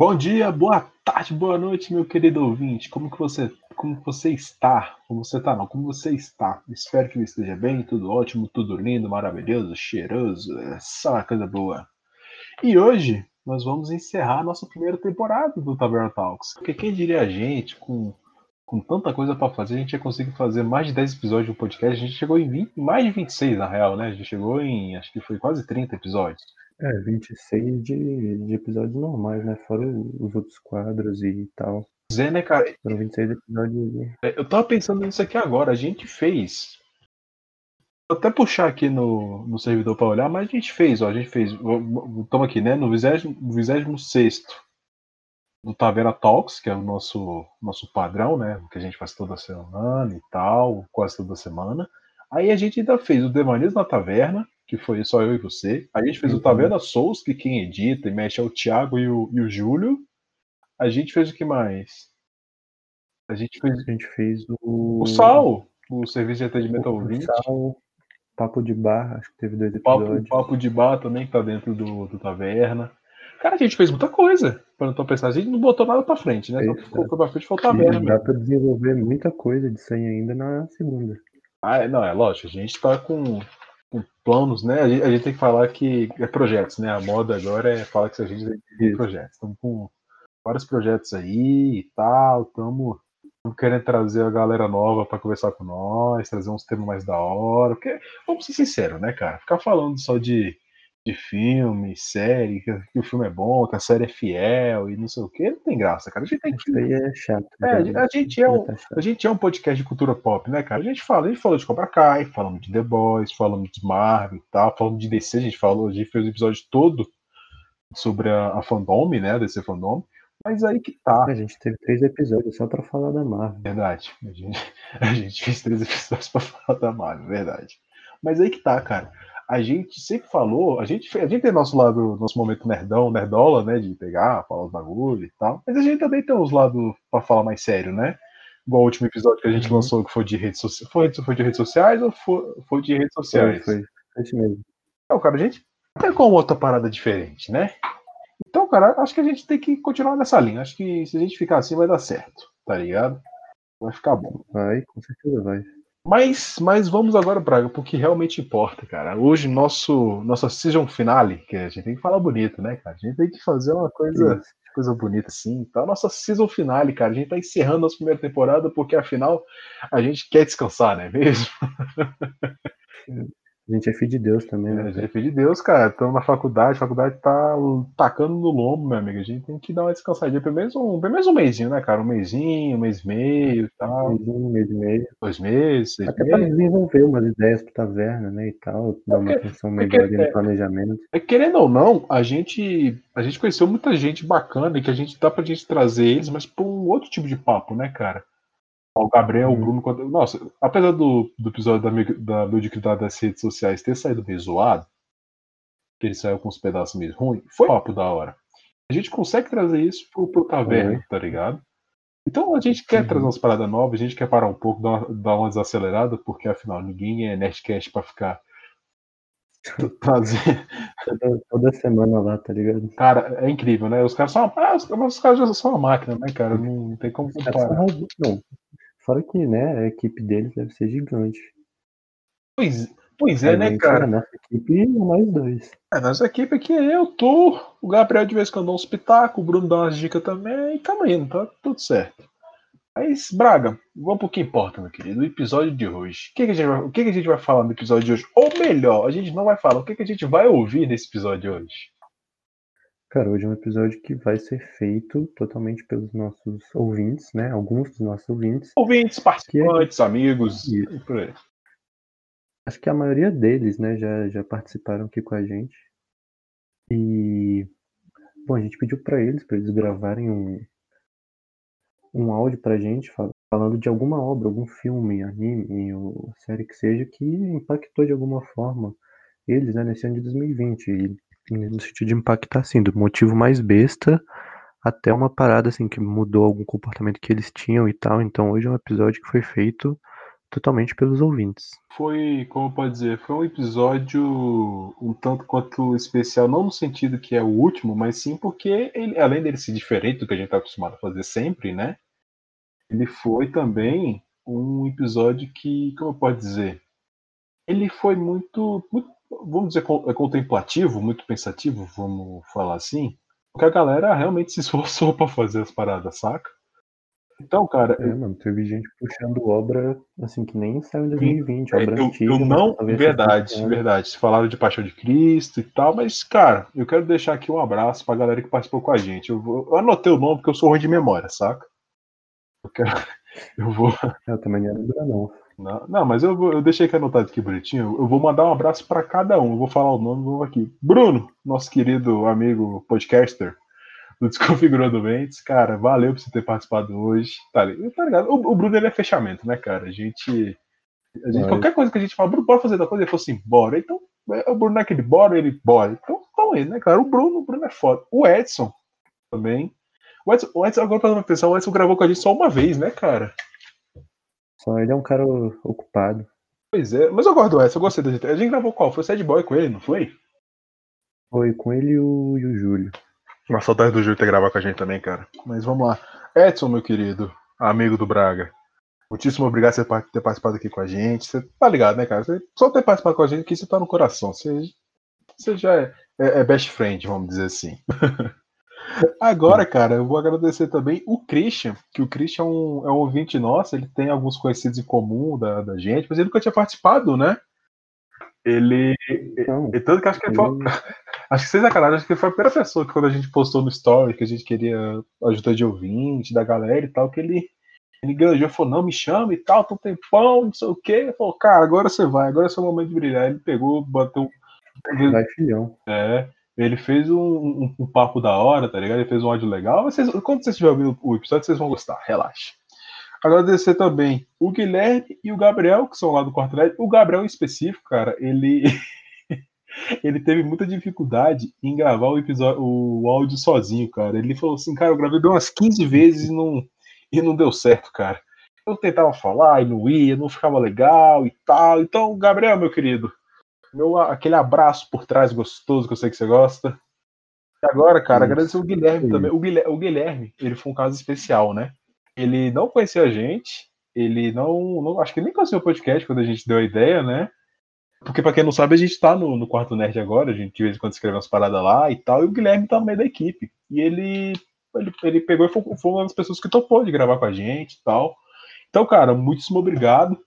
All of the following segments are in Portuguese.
Bom dia, boa tarde, boa noite, meu querido ouvinte. Como que você, como você está? Como você está? Não, como você está? Espero que esteja bem, tudo ótimo, tudo lindo, maravilhoso, cheiroso, é só uma coisa boa. E hoje nós vamos encerrar a nossa primeira temporada do Taverna Talks. Porque quem diria a gente, com, com tanta coisa para fazer, a gente ia conseguir fazer mais de 10 episódios um podcast. A gente chegou em 20, mais de 26 na real, né? A gente chegou em, acho que foi quase 30 episódios. É, 26 de, de episódios normais, né? Fora os outros quadros e tal. Zé, né, cara? Foram 26 episódios. de- É, Eu tava pensando nisso aqui agora. A gente fez. Vou até puxar aqui no, no servidor para olhar, mas a gente fez, ó. A gente fez. Estamos aqui, né? No 26 do Taveira Talks, que é o nosso, nosso padrão, né? Que a gente faz toda semana e tal, quase toda semana. Aí a gente ainda fez o Devaneios na Taverna, que foi só eu e você. A gente fez o Uhum. Taverna Souls, que quem edita e mexe é o Thiago e o, e o Júlio. A gente fez o que mais? A gente fez A gente fez o. o Sal, o serviço de atendimento ao o ouvinte. Sal, Papo de Bar, acho que teve dois O papo, o episódios. papo de bar também, que tá dentro do, do Taverna. Cara, a gente fez muita coisa. Pra não tô pensando, a gente não botou nada pra frente, né? Só colocou pra frente foi o Taverna dá pra desenvolver muita coisa disso aí ainda na segunda. Ah, é, não, é lógico, a gente tá com planos, né? A gente, a gente tem que falar que é projetos, né? A moda agora é falar que a gente tem projetos. Estamos com vários projetos aí e tal, estamos querendo trazer a galera nova pra conversar com nós, trazer uns temas mais da hora. Porque, vamos ser sinceros, né, cara? Ficar falando só de, de filme, série, que, que o filme é bom, que a série é fiel e não sei o que, não tem graça, cara. A gente tem que. Isso aí é chato. É, a gente é um, Tá a gente é um podcast de cultura pop, né, cara? A gente fala, a gente falou de Cobra Kai, falamos de The Boys, falamos de Marvel e tal, falamos de DC, a gente falou, a gente fez o episódio todo sobre a, a fandom, né, DC fandom. Mas aí que tá, A gente teve três episódios só pra falar da Marvel. verdade. A gente, a gente fez três episódios pra falar da Marvel, verdade. Mas aí que tá, cara. A gente sempre falou, a gente, a gente tem nosso lado, nosso momento nerdão, nerdola, né, de pegar, falar os bagulho e tal. Mas a gente também tem uns lados pra falar mais sério, né? Igual o último episódio que a gente Uhum. lançou, que foi de redes sociais. Foi, foi de redes sociais ou foi, foi de redes sociais? foi. Foi isso mesmo. Então, cara, a gente como outra parada diferente, né? Então, cara, acho que a gente tem que continuar nessa linha. Acho que se a gente ficar assim vai dar certo, tá ligado? Vai ficar bom. Vai, com certeza vai. Mas, mas vamos agora, Braga, que realmente importa, cara. Hoje, nosso, nossa season finale, que a gente tem que falar bonito, né, cara? A gente tem que fazer uma coisa, coisa bonita assim. Então, nossa season finale, cara, a gente tá encerrando nossa primeira temporada porque, afinal, a gente quer descansar, não é mesmo? A gente é filho de Deus também, É, né? a gente é de Deus, cara. Estamos na faculdade, a faculdade tá tacando no lombo, meu amigo. A gente tem que dar uma descansadinha, pelo menos um, pelo menos um mêsinho, né, cara? Um mêsinho, um mês e meio e tal. Mais um mês e meio. Dois meses, seis Até para desenvolver umas ideias pro taverna, né? E tal, dar uma atenção melhor ali é. no planejamento. É, querendo ou não, a gente, a gente conheceu muita gente bacana e que a gente dá pra gente trazer eles, mas por um outro tipo de papo, né, cara? O Gabriel, o Uhum. Bruno. quando- Nossa, apesar do, do episódio da, da mediocridade das redes sociais ter saído meio zoado, que ele saiu com uns pedaços meio ruins, foi um papo da hora. A gente consegue trazer isso pro, pro taverna, tá ligado? Então a gente quer Uhum. trazer umas paradas novas, a gente quer parar um pouco, dar uma, dar uma desacelerada, porque afinal ninguém é Nerdcast pra ficar trazer, Toda, toda semana lá, tá ligado? Cara, é incrível, né? Os caras são, ah, os, os caras já são uma máquina, né, cara? Não tem como comparar. Não. Fora que, né, a equipe deles deve ser gigante. Pois, pois é, A né, cara? A nossa equipe e nós dois. É, nossa equipe aqui é eu, tu, o Gabriel de vez em quando dá uns pitacos, o Bruno dá umas dicas também, e tamo indo, tá tudo certo. Mas, Braga, vamos pro que importa, meu querido, o episódio de hoje. O que, que a gente vai, o que, que a gente vai falar no episódio de hoje? Ou melhor, a gente não vai falar, o que, que a gente vai ouvir nesse episódio de hoje? Cara, hoje é um episódio que vai ser feito totalmente pelos nossos ouvintes, né? Alguns dos nossos ouvintes. Ouvintes, participantes, amigos, Isso. e por aí. Acho que a maioria deles, né, já, já participaram aqui com a gente. E, bom, a gente pediu para eles, para eles gravarem um, um áudio pra gente, fal- falando de alguma obra, algum filme, anime ou série que seja, que impactou de alguma forma eles, né, nesse ano de 2020. E no sentido de impactar, assim, do motivo mais besta até uma parada, assim, que mudou algum comportamento que eles tinham e tal. Então hoje é um episódio que foi feito totalmente pelos ouvintes. Foi, como pode dizer, foi um episódio um tanto quanto especial, não no sentido que é o último, mas sim porque, ele, além dele ser diferente do que a gente está acostumado a fazer sempre, né? Ele foi também um episódio que, como eu posso dizer, ele foi muito, muito vamos dizer, é contemplativo, muito pensativo, vamos falar assim, porque a galera realmente se esforçou para fazer as paradas, saca? Então, cara. É, mano, teve gente puxando obra assim que nem saiu em 2020, obra eu, antiga. Eu não. Verdade, verdade. Falaram de Paixão de Cristo e tal, mas, cara, eu quero deixar aqui um abraço pra galera que participou com a gente. Eu, vou, eu anotei o nome porque eu sou ruim de memória, saca? Eu quero. Eu vou. Eu também não lembro, não. Não, não, mas eu, eu deixei aqui anotado aqui bonitinho. Eu vou mandar um abraço para cada um. Eu vou falar o nome, vou aqui. Bruno, nosso querido amigo podcaster do Desconfigurando Mentes. Cara, valeu por você ter participado hoje. Tá, tá ligado? O, o, Bruno ele é fechamento, né, cara? A gente. A gente qualquer coisa que a gente fala, Bruno, pode fazer da coisa? Ele falou assim, bora. Então, é, o Bruno é aquele bora, ele bora. Então, então ele, né, cara? O Bruno, o Bruno é foda. O Edson também. O Edson, o Edson agora pra pensar, o Edson gravou com a gente só uma vez, né, cara? Só ele é um cara ocupado. Pois é, mas eu gosto do eu gostei da gente. A gente gravou qual? Foi o Sad Boy com ele, não foi? Foi com ele e o, e o Júlio. Uma saudade do Júlio ter gravado com a gente também, cara. Mas vamos lá. Edson, meu querido, amigo do Braga. Muitíssimo obrigado por ter participado aqui com a gente. Você tá ligado, né, cara? Você só ter participado com a gente que isso tá no coração. Você, você já é, é, é best friend, vamos dizer assim. Agora, cara, eu vou agradecer também o Christian, que o Christian é um, é um ouvinte nosso, ele tem alguns conhecidos em comum da, da gente, mas ele nunca tinha participado, né? Ele. Então, tanto que acho que ele foi, Acho que sem sacanagem, acho que ele foi a primeira pessoa que quando a gente postou no story que a gente queria ajuda de ouvinte, da galera e tal, que ele, ele ganhou, falou, não, me chama e tal, tô um tempão, não sei o quê. Ele falou, cara, agora você vai, agora é seu momento de brilhar. Ele pegou, bateu. Vai, filhão. É. Ele fez um, um, um, papo da hora, tá ligado? Ele fez um áudio legal. Vocês, quando vocês estiverem ouvindo o episódio, vocês vão gostar, relaxa. Agradecer também o Guilherme e o Gabriel, que são lá do quarto O Gabriel em específico, cara, ele. ele teve muita dificuldade em gravar o episódio, o áudio sozinho, cara. Ele falou assim, cara, eu gravei umas 15 vezes e não, e não deu certo, cara. Eu tentava falar e não ia, não ficava legal e tal. Então, Gabriel, meu querido, meu, aquele abraço por trás gostoso que eu sei que você gosta. E agora, cara, Isso. agradecer o Guilherme Sim. também. O Guilherme, o Guilherme, ele foi um caso especial, né? Ele não conhecia a gente, ele não, não acho que nem conheceu o podcast quando a gente deu a ideia, né? Porque, pra quem não sabe, a gente tá no, no Quarto Nerd agora, a gente de vez em quando escreve umas paradas lá e tal, e o Guilherme tá no meio da equipe. E ele, ele, ele pegou e foi, foi uma das pessoas que topou de gravar com a gente e tal. Então, cara, muitíssimo obrigado.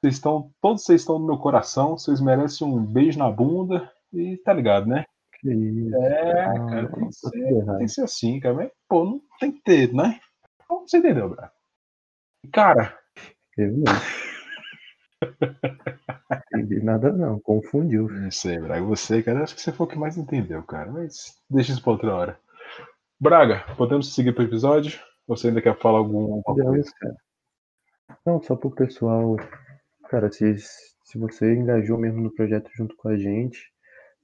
Vocês estão, todos vocês estão no meu coração, vocês merecem um beijo na bunda e tá ligado, né? Que isso. É, ah, cara, tem que, ser, tem que ser assim, cara. Mas, pô, não tem que ter, né? Então, você entendeu, Braga? Cara. Eu não. Entendi nada não, confundiu. Não sei, Braga. Você, cara, acho que você foi o que mais entendeu, cara. Mas deixa isso pra outra hora. Braga, podemos seguir pro episódio? Você ainda quer falar algum, alguma coisa? Não, só pro pessoal. Cara, se, se você engajou mesmo no projeto junto com a gente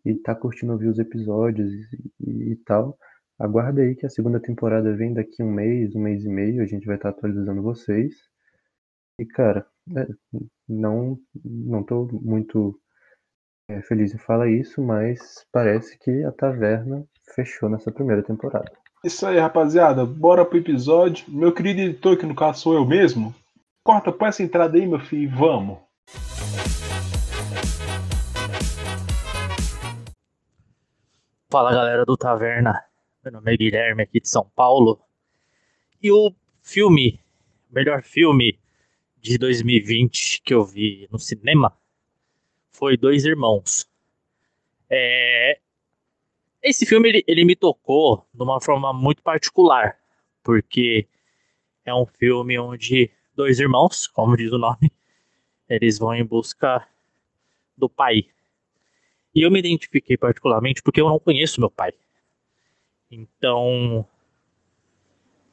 e tá curtindo ouvir os episódios e, e tal, aguarda aí que a segunda temporada vem daqui um mês, um mês e meio, a gente vai estar tá atualizando vocês. E, cara, é, não, não tô muito é, feliz em falar isso, mas parece que a taverna fechou nessa primeira temporada. Isso aí, rapaziada. Bora pro episódio. Meu querido editor, que no caso sou eu mesmo, corta, põe essa entrada aí, meu filho, vamos. Fala galera do Taverna, meu nome é Guilherme aqui de São Paulo. E o filme, melhor filme de 2020 que eu vi no cinema foi Dois Irmãos. É... Esse filme ele, ele me tocou de uma forma muito particular, porque é um filme onde dois irmãos, como diz o nome, eles vão em busca do pai. E eu me identifiquei particularmente porque eu não conheço meu pai. Então,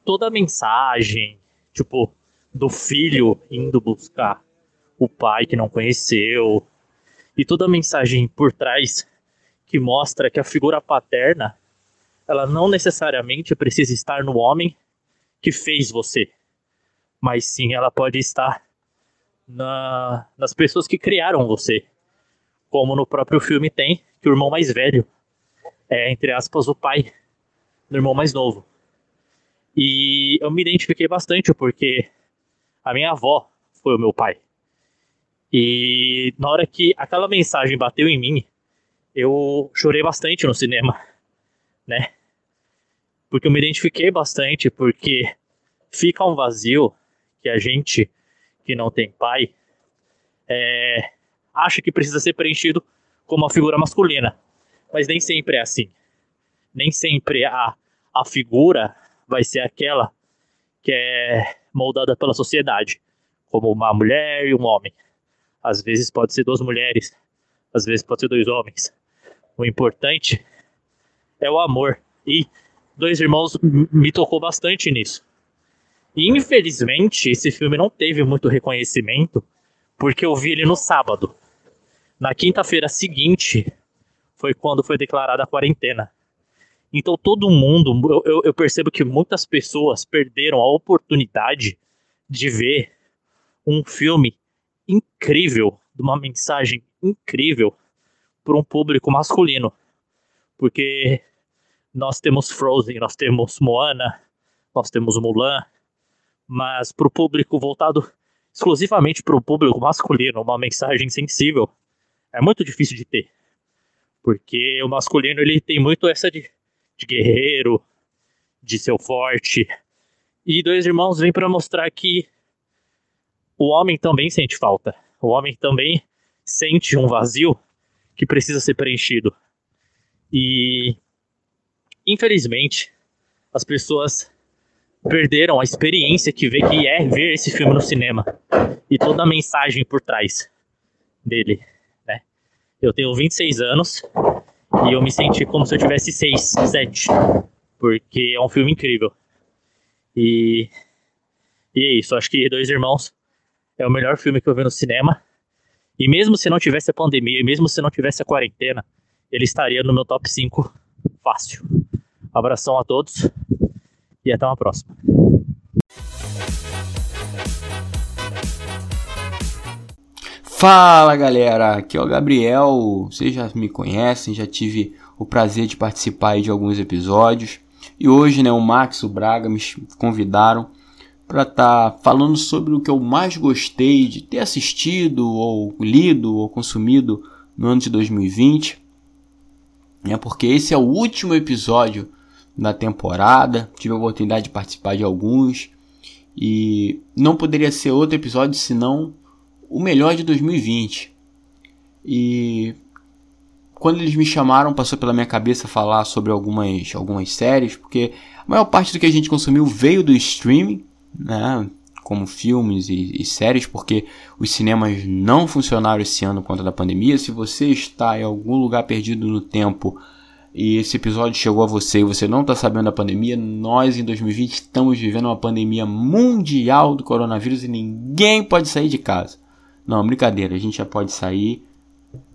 toda a mensagem, tipo, do filho indo buscar o pai que não conheceu, e toda a mensagem por trás que mostra que a figura paterna ela não necessariamente precisa estar no homem que fez você, mas sim ela pode estar na, nas pessoas que criaram você. Como no próprio filme tem, que o irmão mais velho é, entre aspas, o pai do irmão mais novo. E eu me identifiquei bastante porque a minha avó foi o meu pai. E na hora que aquela mensagem bateu em mim, eu chorei bastante no cinema, né? Porque eu me identifiquei bastante, porque fica um vazio que a gente que não tem pai é, acha que precisa ser preenchido com uma figura masculina. Mas nem sempre é assim. Nem sempre a, a figura vai ser aquela que é moldada pela sociedade, como uma mulher e um homem. Às vezes pode ser duas mulheres, às vezes pode ser dois homens. O importante é o amor. E Dois Irmãos me tocou bastante nisso. E infelizmente esse filme não teve muito reconhecimento, porque eu vi ele no sábado. Na quinta-feira seguinte foi quando foi declarada a quarentena. Então todo mundo, eu, eu percebo que muitas pessoas perderam a oportunidade de ver um filme incrível, de uma mensagem incrível para um público masculino. Porque nós temos Frozen, nós temos Moana, nós temos Mulan, mas para o público voltado exclusivamente para o público masculino, uma mensagem sensível, é muito difícil de ter. Porque o masculino ele tem muito essa de, de guerreiro, de ser forte. E Dois Irmãos vem para mostrar que o homem também sente falta. O homem também sente um vazio que precisa ser preenchido. E infelizmente as pessoas perderam a experiência que, vê, que é ver esse filme no cinema e toda a mensagem por trás dele. Né? Eu tenho 26 anos e eu me senti como se eu tivesse 6, 7, porque é um filme incrível. E, e é isso, acho que Dois Irmãos é o melhor filme que eu vi no cinema. E mesmo se não tivesse a pandemia, e mesmo se não tivesse a quarentena, ele estaria no meu top 5 fácil. Abração a todos e até uma próxima. Fala galera, aqui é o Gabriel. Vocês já me conhecem, já tive o prazer de participar de alguns episódios. E hoje, né, o Max o Braga me convidaram para estar tá falando sobre o que eu mais gostei de ter assistido, ou lido, ou consumido no ano de 2020. É porque esse é o último episódio da temporada. Tive a oportunidade de participar de alguns. E não poderia ser outro episódio senão o melhor de 2020. E quando eles me chamaram, passou pela minha cabeça falar sobre algumas, algumas séries, porque a maior parte do que a gente consumiu veio do streaming, né? Como filmes e, e séries, porque os cinemas não funcionaram esse ano por conta da pandemia. Se você está em algum lugar perdido no tempo e esse episódio chegou a você e você não está sabendo da pandemia, nós em 2020 estamos vivendo uma pandemia mundial do coronavírus e ninguém pode sair de casa. Não, brincadeira, a gente já pode sair,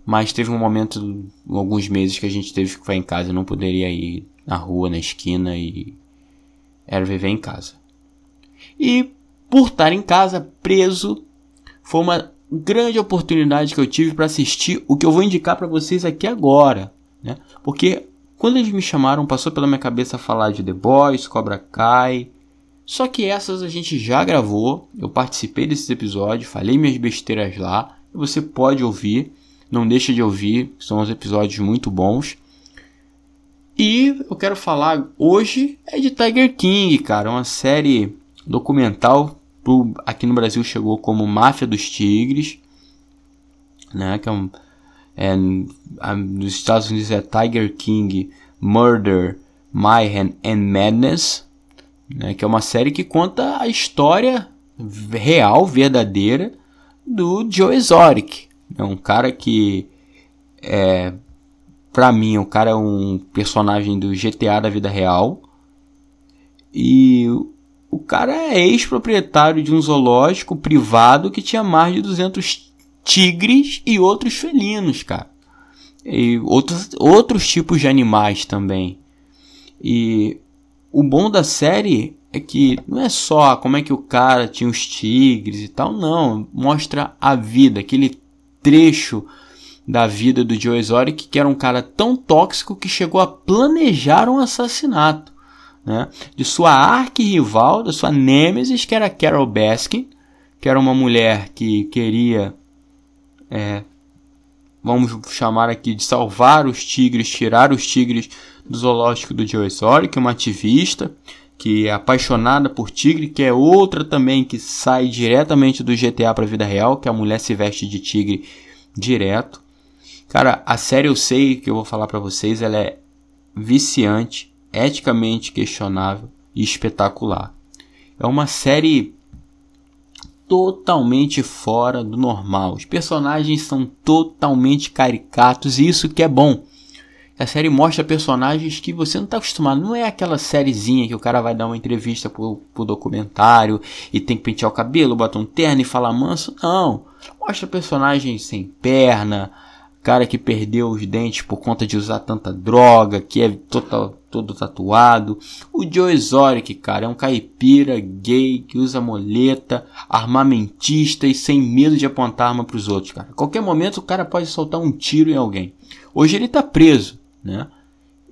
mas teve um momento, alguns meses, que a gente teve que ficar em casa, não poderia ir na rua, na esquina e era viver em casa. E por estar em casa, preso, foi uma grande oportunidade que eu tive para assistir o que eu vou indicar para vocês aqui agora. Né? Porque quando eles me chamaram, passou pela minha cabeça falar de The Boys, Cobra Kai. Só que essas a gente já gravou. Eu participei desses episódios, falei minhas besteiras lá. Você pode ouvir. Não deixa de ouvir, são os episódios muito bons. E eu quero falar hoje é de Tiger King, cara, uma série documental aqui no Brasil chegou como Máfia dos Tigres, né, que é um é, a, nos Estados Unidos é Tiger King, Murder, Mayhem and Madness, né, que é uma série que conta a história real, verdadeira do Joe Exotic. É um cara que é para mim, o cara é um personagem do GTA da vida real. E o cara é ex-proprietário de um zoológico privado que tinha mais de 200 tigres e outros felinos, cara. E outros, outros tipos de animais também. E o bom da série é que não é só como é que o cara tinha os tigres e tal, não. Mostra a vida, aquele trecho da vida do Joe Exotic, que era um cara tão tóxico que chegou a planejar um assassinato né? de sua arquirrival, da sua nêmesis, que era Carol Baskin, que era uma mulher que queria, é, vamos chamar aqui, de salvar os tigres, tirar os tigres do zoológico do Joe Exotic, uma ativista que é apaixonada por tigre, que é outra também que sai diretamente do GTA para a vida real, que a mulher se veste de tigre direto. Cara, a série eu sei que eu vou falar para vocês, ela é viciante, eticamente questionável e espetacular. É uma série totalmente fora do normal. Os personagens são totalmente caricatos e isso que é bom. A série mostra personagens que você não está acostumado. Não é aquela sériezinha que o cara vai dar uma entrevista pro, pro documentário e tem que pentear o cabelo, botar um terno e falar manso. Não. Mostra personagens sem perna, cara que perdeu os dentes por conta de usar tanta droga, que é total, todo tatuado. O Joe Exotic, cara, é um caipira gay que usa moleta, armamentista e sem medo de apontar arma para os outros, cara. A qualquer momento o cara pode soltar um tiro em alguém. Hoje ele está preso, né?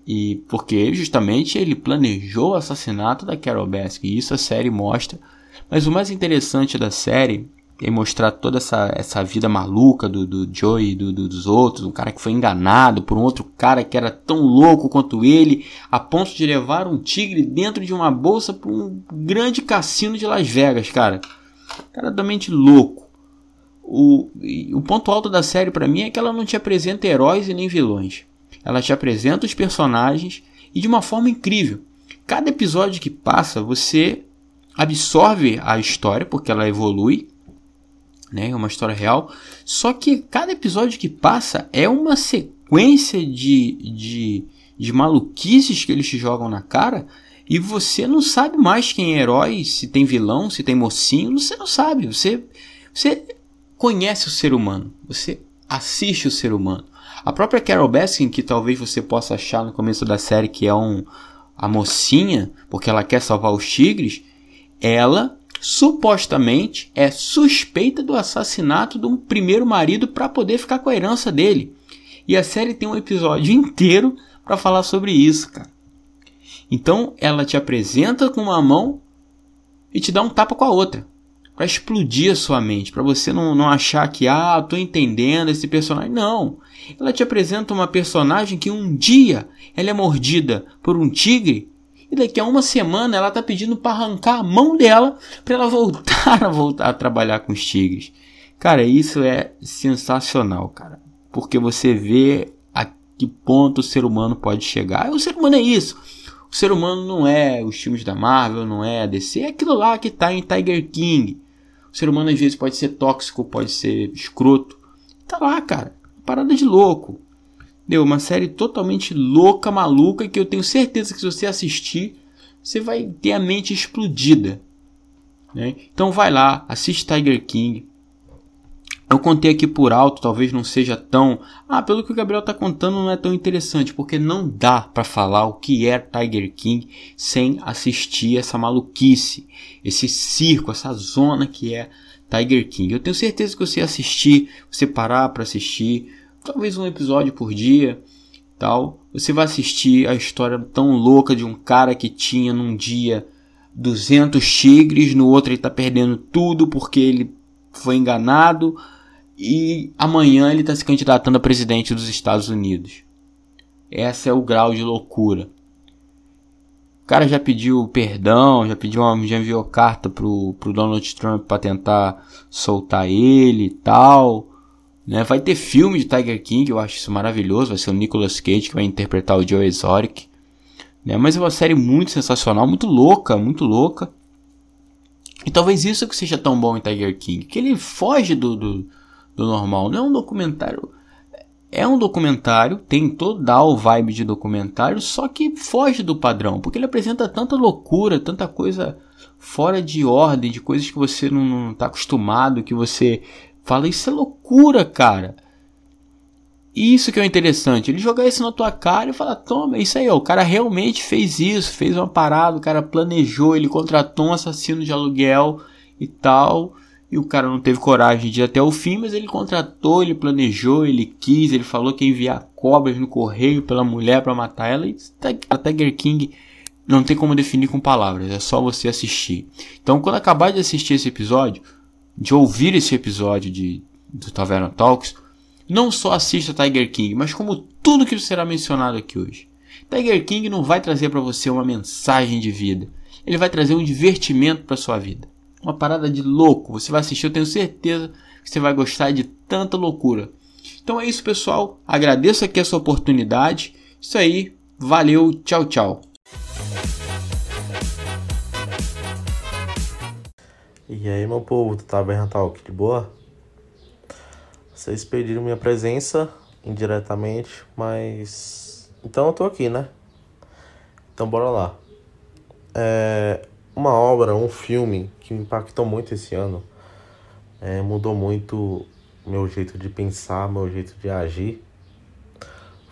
E porque justamente ele planejou o assassinato da Carol Baskin. E isso a série mostra. Mas o mais interessante da série e mostrar toda essa, essa vida maluca do, do Joey e do, do, dos outros, um cara que foi enganado por um outro cara que era tão louco quanto ele, a ponto de levar um tigre dentro de uma bolsa para um grande cassino de Las Vegas, cara. Cara totalmente louco. O, o ponto alto da série para mim é que ela não te apresenta heróis e nem vilões. Ela te apresenta os personagens e de uma forma incrível. Cada episódio que passa, você absorve a história, porque ela evolui, né? É uma história real. Só que cada episódio que passa é uma sequência de, de, de maluquices que eles te jogam na cara e você não sabe mais quem é herói, se tem vilão, se tem mocinho, você não sabe. Você, você conhece o ser humano, você assiste o ser humano. A própria Carol Baskin, que talvez você possa achar no começo da série que é um, a mocinha, porque ela quer salvar os tigres, ela supostamente é suspeita do assassinato um primeiro marido para poder ficar com a herança dele. E a série tem um episódio inteiro para falar sobre isso, cara. Então ela te apresenta com uma mão e te dá um tapa com a outra. Para explodir a sua mente, para você não, não achar que, ah, tô entendendo esse personagem. Não. Ela te apresenta uma personagem que um dia ela é mordida por um tigre e daqui a uma semana ela tá pedindo para arrancar a mão dela para ela voltar a voltar a trabalhar com os tigres. Cara, isso é sensacional, cara. Porque você vê a que ponto o ser humano pode chegar. O ser humano é isso. O ser humano não é os filmes da Marvel, não é a DC, é aquilo lá que tá em Tiger King. O ser humano às vezes pode ser tóxico, pode ser escroto. Tá lá, cara. Parada de louco. Deu uma série totalmente louca, maluca, que eu tenho certeza que se você assistir, você vai ter a mente explodida. Né? Então vai lá, assiste Tiger King. Eu contei aqui por alto, talvez não seja tão. Ah, pelo que o Gabriel está contando, não é tão interessante, porque não dá para falar o que é Tiger King sem assistir essa maluquice, esse circo, essa zona que é Tiger King. Eu tenho certeza que você assistir, você parar para assistir, talvez um episódio por dia, tal. Você vai assistir a história tão louca de um cara que tinha num dia 200 tigres, no outro ele está perdendo tudo porque ele foi enganado e amanhã ele está se candidatando a presidente dos Estados Unidos. Esse é o grau de loucura. O cara já pediu perdão, já pediu uma, já enviou carta pro, pro Donald Trump para tentar soltar ele e tal. Né? Vai ter filme de Tiger King, eu acho isso maravilhoso. Vai ser o Nicolas Cage que vai interpretar o Joe Exotic. Né? Mas é uma série muito sensacional, muito louca, muito louca. E talvez isso que seja tão bom em Tiger King, que ele foge do, do, do normal. Não é um documentário. É um documentário, tem toda o vibe de documentário, só que foge do padrão, porque ele apresenta tanta loucura, tanta coisa fora de ordem, de coisas que você não está acostumado, que você Fala, isso é loucura, cara. Isso que é o interessante, ele jogar isso na tua cara e falar, toma, isso aí, ó, o cara realmente fez isso, fez uma parada, o cara planejou, ele contratou um assassino de aluguel e tal, e o cara não teve coragem de ir até o fim, mas ele contratou, ele planejou, ele quis, ele falou que ia enviar cobras no correio pela mulher para matar ela, e a Tiger King não tem como definir com palavras, é só você assistir. Então, quando acabar de assistir esse episódio, de ouvir esse episódio de, do Taverna Talks, não só assista Tiger King, mas como tudo que será mencionado aqui hoje. Tiger King não vai trazer para você uma mensagem de vida, ele vai trazer um divertimento para sua vida. Uma parada de louco. Você vai assistir, eu tenho certeza que você vai gostar de tanta loucura. Então é isso, pessoal. Agradeço aqui essa oportunidade. Isso aí. Valeu. Tchau, tchau. E aí, meu povo do Taverna Talk, de boa? Vocês pediram minha presença indiretamente, mas. Então eu tô aqui, né? Então bora lá. É uma obra, um filme que me impactou muito esse ano, é, mudou muito meu jeito de pensar, meu jeito de agir,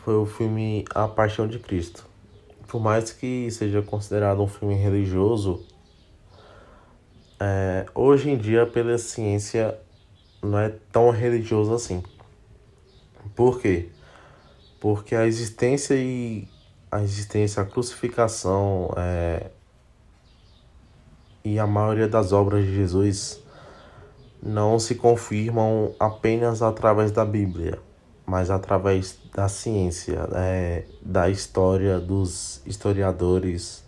foi o filme A Paixão de Cristo. Por mais que seja considerado um filme religioso, é, hoje em dia, pela ciência, não é tão religioso assim. Por quê? Porque a existência e a existência, a crucificação é, e a maioria das obras de Jesus não se confirmam apenas através da Bíblia, mas através da ciência, é, da história, dos historiadores,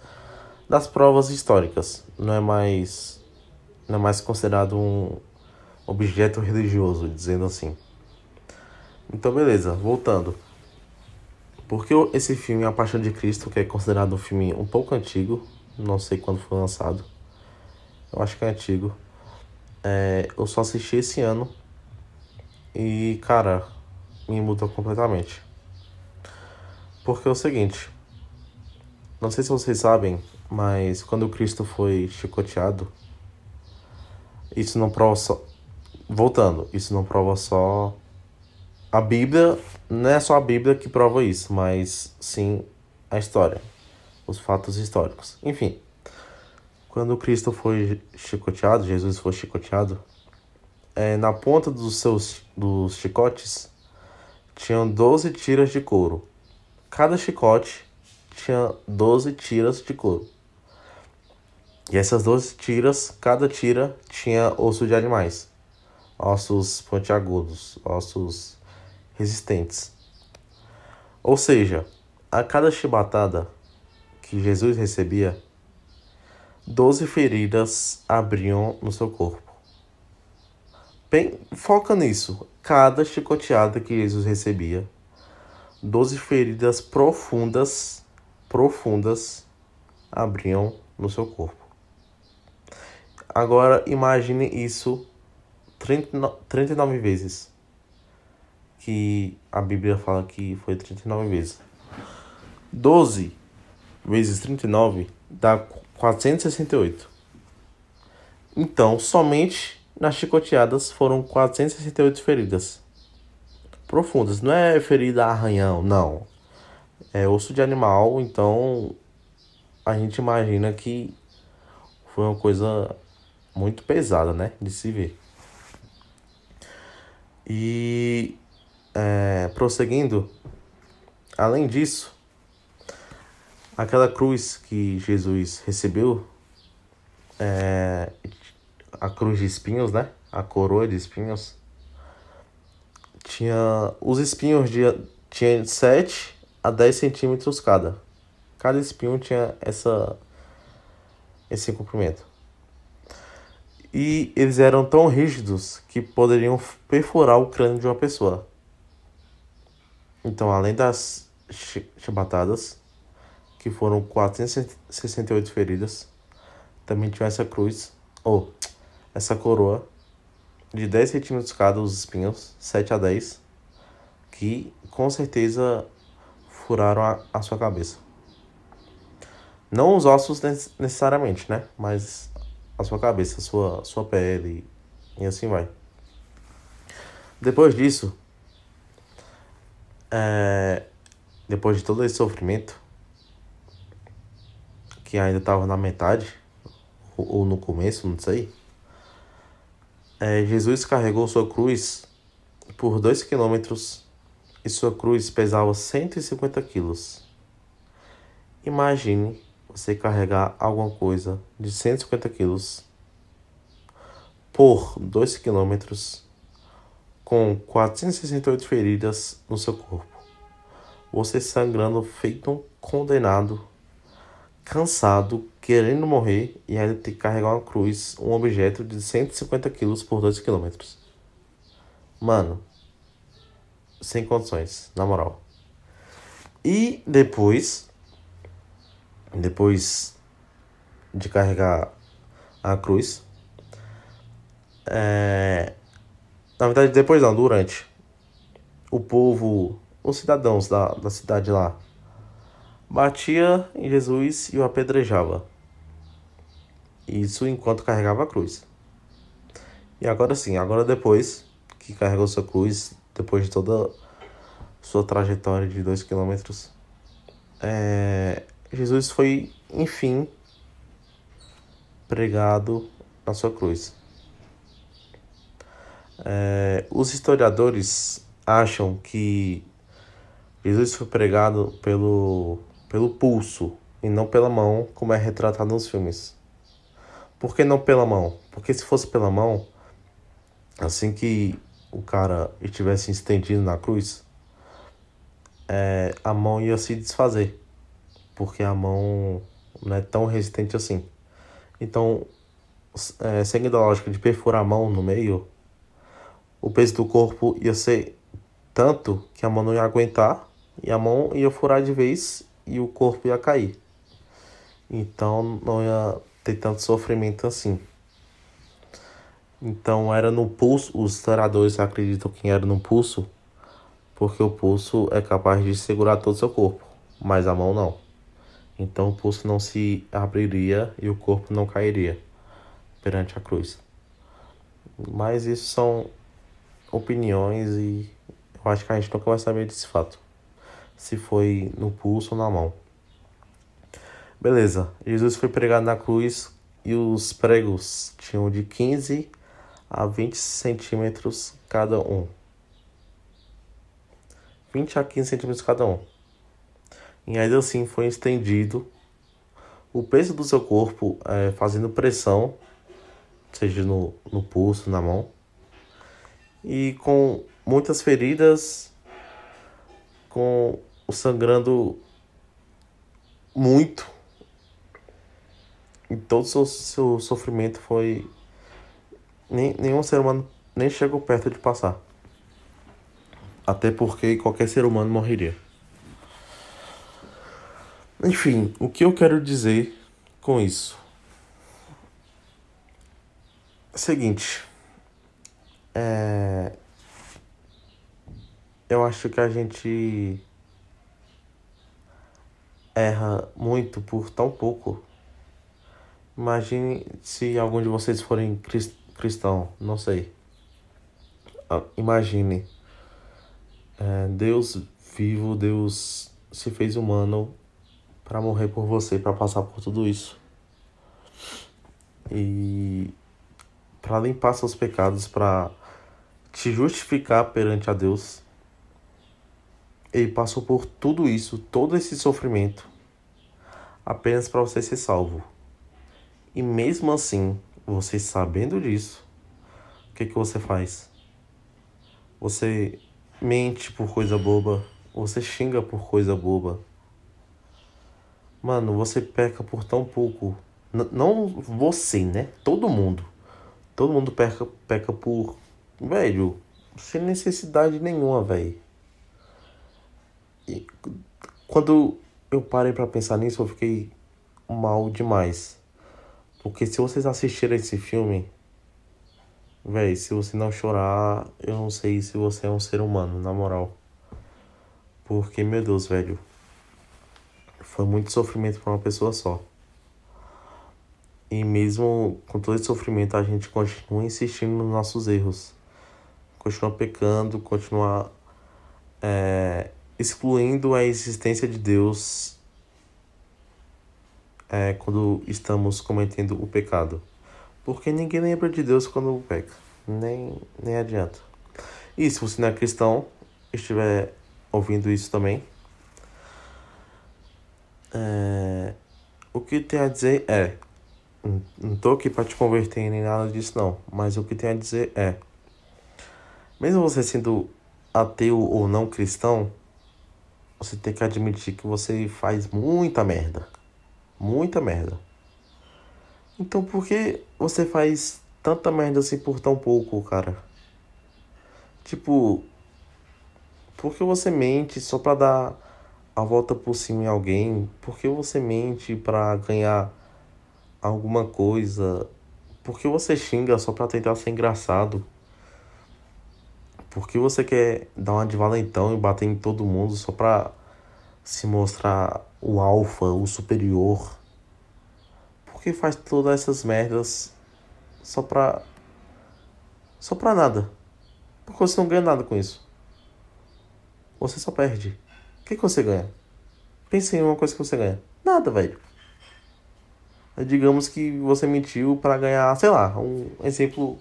das provas históricas. Não é mais, é mais considerado um, objeto religioso, dizendo assim. Então, beleza, voltando. Porque esse filme A Paixão de Cristo, que é considerado um filme um pouco antigo, não sei quando foi lançado, eu acho que é antigo, é, eu só assisti esse ano e, cara, me mudou completamente. Porque é o seguinte, não sei se vocês sabem, mas quando Cristo foi chicoteado, isso não prova só, voltando, isso não prova só a Bíblia, não é só a Bíblia que prova isso, mas sim a história, os fatos históricos. Enfim, quando Cristo foi chicoteado, Jesus foi chicoteado, é, na ponta dos seus dos chicotes tinham 12 tiras de couro. Cada chicote tinha 12 tiras de couro. E essas 12 tiras, cada tira tinha osso de animais ossos pontiagudos, ossos resistentes. Ou seja, a cada chibatada que Jesus recebia, doze feridas abriam no seu corpo. Bem, foca nisso. Cada chicoteada que Jesus recebia, doze feridas profundas, profundas, abriam no seu corpo. Agora imagine isso 39 vezes. Que a Bíblia fala que foi 39 vezes. 12 vezes 39 dá 468. Então, somente nas chicoteadas foram 468 feridas. Profundas. Não é ferida arranhão, não. É osso de animal, então a gente imagina que foi uma coisa muito pesada, né? De se ver. E é, prosseguindo, além disso, aquela cruz que Jesus recebeu, é, a cruz de espinhos, né? A coroa de espinhos, tinha os espinhos de tinha 7 a 10 centímetros cada. Cada espinho tinha essa esse comprimento e eles eram tão rígidos que poderiam perfurar o crânio de uma pessoa. Então, além das chibatadas, que foram 468 feridas, também tinha essa cruz, ou essa coroa, de 10 centímetros cada os espinhos, 7 a 10, que com certeza furaram a, a sua cabeça. Não os ossos necessariamente, né? Mas a sua cabeça, a sua, sua pele e assim vai. Depois disso, é, depois de todo esse sofrimento, que ainda estava na metade, ou, ou, no começo, não sei, é, Jesus carregou sua cruz por dois quilômetros e sua cruz pesava 150 quilos. Imagine você carregar alguma coisa de 150 quilos por 2 quilômetros com 468 feridas no seu corpo. Você sangrando feito um condenado, cansado, querendo morrer e ainda ter que carregar uma cruz, um objeto de 150 quilos por 2 quilômetros. Mano, sem condições, na moral. E depois, depois de carregar a cruz, é... na verdade depois não, durante, o povo, os cidadãos da, da cidade lá, batia em Jesus e o apedrejava. Isso enquanto carregava a cruz. E agora sim, agora depois que carregou sua cruz, depois de toda sua trajetória de dois quilômetros, é, Jesus foi, enfim, pregado na sua cruz. É, os historiadores acham que Jesus foi pregado pelo, pelo pulso e não pela mão, como é retratado nos filmes. Por que não pela mão? Porque se fosse pela mão, assim que o cara estivesse estendido na cruz, é, a mão ia se desfazer, porque a mão não é tão resistente assim. Então, é, seguindo a lógica de perfurar a mão no meio, o peso do corpo ia ser tanto que a mão não ia aguentar e a mão ia furar de vez e o corpo ia cair. Então não ia ter tanto sofrimento assim. Então era no pulso, os historiadores acreditam que era no pulso, porque o pulso é capaz de segurar todo o seu corpo, mas a mão não. Então o pulso não se abriria e o corpo não cairia perante a cruz. Mas isso são opiniões e eu acho que a gente nunca vai saber desse fato. Se foi no pulso ou na mão. Beleza, Jesus foi pregado na cruz e os pregos tinham de 15 a 20 centímetros cada um. 20 a 15 centímetros cada um. E ainda assim foi estendido o peso do seu corpo é, fazendo pressão, seja no, no pulso, na mão, e com muitas feridas, com o sangrando muito. E todo o seu, seu sofrimento foi nem, nenhum ser humano nem chegou perto de passar. Até porque qualquer ser humano morreria. Enfim, o que eu quero dizer com isso? Seguinte. É... Eu acho que a gente erra muito por tão pouco. Imagine se algum de vocês forem cristão, não sei. Ah, imagine, é, Deus vivo, Deus se fez humano para morrer por você, para passar por tudo isso. E para limpar seus pecados, para te justificar perante a Deus. Ele passou por tudo isso, todo esse sofrimento, apenas para você ser salvo. E mesmo assim, você sabendo disso, o que, que você faz? Você mente por coisa boba, você xinga por coisa boba. Mano, você peca por tão pouco. N não você, né? Todo mundo. Todo mundo peca, peca por. Velho, sem necessidade nenhuma, velho. Quando eu parei para pensar nisso, eu fiquei mal demais. Porque se vocês assistirem esse filme, véi, se você não chorar, eu não sei se você é um ser humano, na moral. Porque, meu Deus, velho, foi muito sofrimento para uma pessoa só. E mesmo com todo esse sofrimento, a gente continua insistindo nos nossos erros. Continua pecando, continua é, excluindo a existência de Deus é, quando estamos cometendo o pecado. Porque ninguém lembra de Deus quando peca. Nem, nem adianta. E se você não é cristão, estiver ouvindo isso também, é, o que tem a dizer é. Não tô aqui para te converter nem nada disso, não. Mas o que tem a dizer é. Mesmo você sendo ateu ou não cristão, você tem que admitir que você faz muita merda. Muita merda. Então por que você faz tanta merda assim por tão pouco, cara? Tipo, por que você mente só pra dar a volta por cima em alguém? Por que você mente pra ganhar alguma coisa? Por que você xinga só pra tentar ser engraçado? Por que você quer dar uma de valentão e bater em todo mundo só pra se mostrar o alfa, o superior? Por que faz todas essas merdas só pra. só pra nada? Porque você não ganha nada com isso. Você só perde. O que, que você ganha? Pense em uma coisa que você ganha. Nada, velho. Digamos que você mentiu para ganhar, sei lá, um exemplo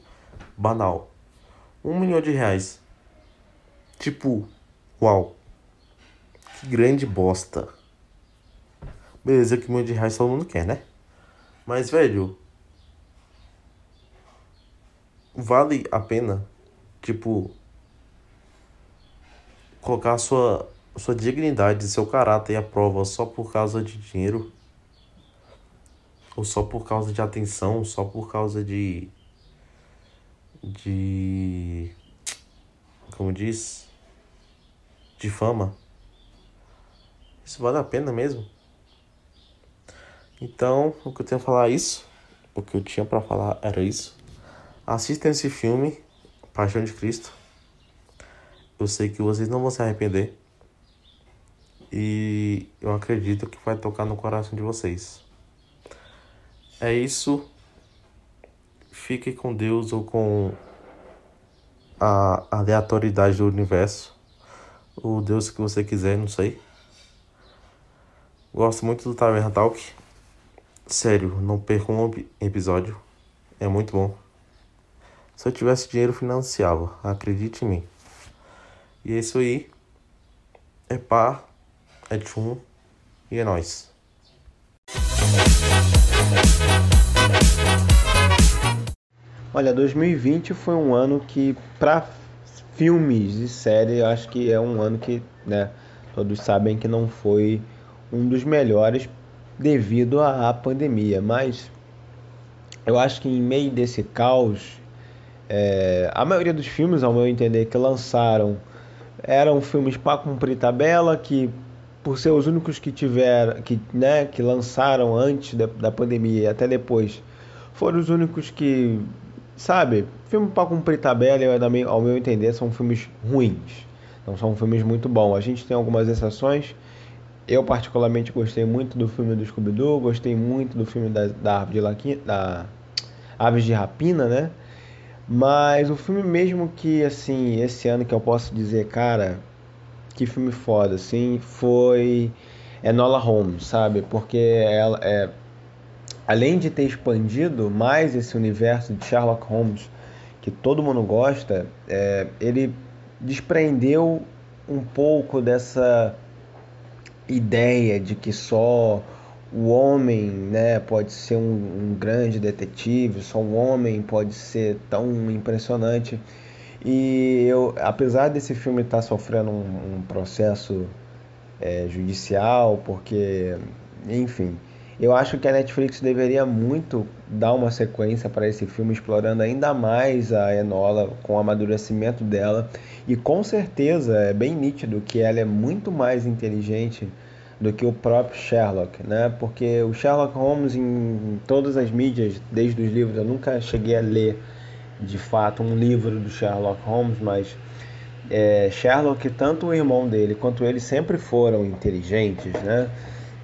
banal. Um milhão de reais. Tipo, uau. Que grande bosta. Beleza que um milhão de reais todo mundo quer, né? Mas, velho. Vale a pena, tipo, colocar a sua, sua dignidade, seu caráter à prova só por causa de dinheiro? Ou só por causa de atenção, só por causa de. de. como diz? de fama. Isso vale a pena mesmo? Então, o que eu tenho a falar é isso. O que eu tinha para falar era isso. Assistam esse filme, Paixão de Cristo. Eu sei que vocês não vão se arrepender. E eu acredito que vai tocar no coração de vocês. É isso. Fique com Deus ou com a aleatoriedade do universo o Deus que você quiser, não sei. Gosto muito do Taverna Talk. Sério, não perca um episódio. É muito bom. Se eu tivesse dinheiro, financiava. Acredite em mim. E é isso aí. É pá, é tchum e é nóis. Olha, 2020 foi um ano que, pra filmes e séries, eu acho que é um ano que, né, todos sabem que não foi um dos melhores devido à pandemia, mas eu acho que em meio desse caos, é, a maioria dos filmes, ao meu entender, que lançaram eram filmes para cumprir tabela, que por ser os únicos que tiveram, que, né, que lançaram antes da, da pandemia e até depois, foram os únicos que sabe, filme para cumprir tabela, ao meu entender, são filmes ruins. Não são filmes muito bons. A gente tem algumas exceções. Eu, particularmente, gostei muito do filme do Scooby-Doo, gostei muito do filme da, da, Árvore de Laquinha, da Aves de Rapina, né? Mas o filme mesmo que, assim, esse ano que eu posso dizer, cara, que filme foda, assim, foi Enola Holmes, sabe? Porque ela é além de ter expandido mais esse universo de Sherlock Holmes que todo mundo gosta, é, ele desprendeu um pouco dessa ideia de que só o homem né, pode ser um, um grande detetive, só o homem pode ser tão impressionante. E eu, apesar desse filme estar tá sofrendo um, um processo é, judicial, porque, enfim, eu acho que a Netflix deveria muito dar uma sequência para esse filme, explorando ainda mais a Enola com o amadurecimento dela. E com certeza é bem nítido que ela é muito mais inteligente do que o próprio Sherlock, né? Porque o Sherlock Holmes em todas as mídias, desde os livros, eu nunca cheguei a ler de fato um livro do Sherlock Holmes, mas é, Sherlock, tanto o irmão dele quanto ele sempre foram inteligentes, né?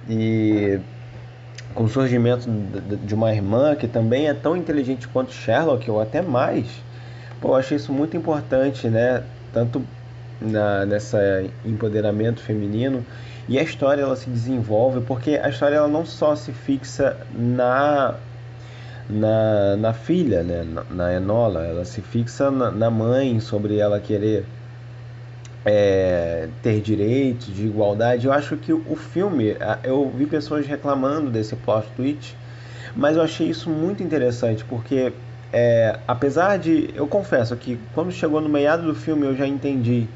E com o surgimento de uma irmã que também é tão inteligente quanto Sherlock, ou até mais, pô, eu achei isso muito importante, né? Tanto na, nessa empoderamento feminino e a história ela se desenvolve porque a história ela não só se fixa na na, na filha, né, na, na Enola, ela se fixa na, na mãe sobre ela querer é, ter direitos de igualdade. Eu acho que o filme, eu vi pessoas reclamando desse plot twist, mas eu achei isso muito interessante porque é, apesar de, eu confesso que quando chegou no meado do filme eu já entendi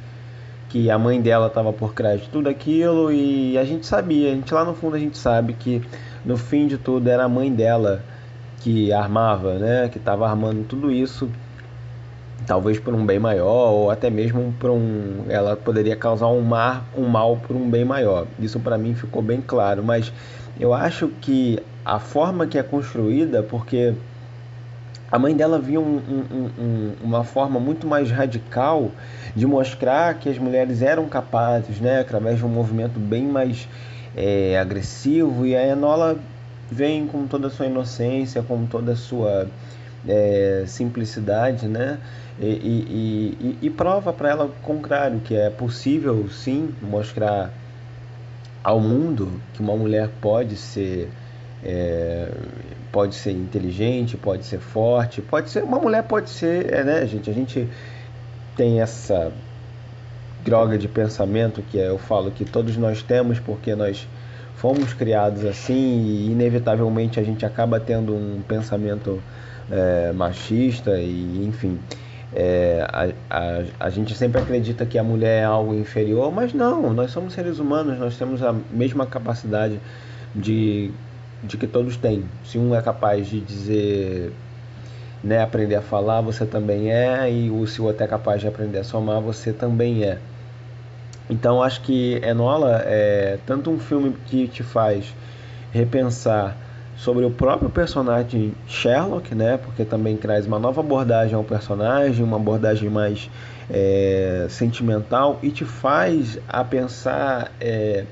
que a mãe dela estava por trás de tudo aquilo e a gente sabia, a gente lá no fundo a gente sabe que no fim de tudo era a mãe dela que armava, né, que estava armando tudo isso, talvez por um bem maior ou até mesmo por um, ela poderia causar um mar, um mal por um bem maior. Isso para mim ficou bem claro, mas eu acho que a forma que é construída, porque a mãe dela via um, um, um, uma forma muito mais radical de mostrar que as mulheres eram capazes, né, através de um movimento bem mais é, agressivo, e a Enola vem com toda a sua inocência, com toda a sua é, simplicidade, né, e, e, e, e prova para ela o contrário, que é possível sim mostrar ao mundo que uma mulher pode ser é, pode ser inteligente, pode ser forte, pode ser uma mulher pode ser, é, né, gente? A gente tem essa droga de pensamento que é, eu falo que todos nós temos porque nós fomos criados assim e inevitavelmente a gente acaba tendo um pensamento é, machista e enfim é, a, a, a gente sempre acredita que a mulher é algo inferior, mas não, nós somos seres humanos, nós temos a mesma capacidade de de que todos têm. Se um é capaz de dizer, né, aprender a falar, você também é, e o se o outro é capaz de aprender a somar, você também é. Então acho que Enola é tanto um filme que te faz repensar sobre o próprio personagem Sherlock, né? Porque também traz uma nova abordagem ao personagem, uma abordagem mais é, sentimental e te faz a pensar é,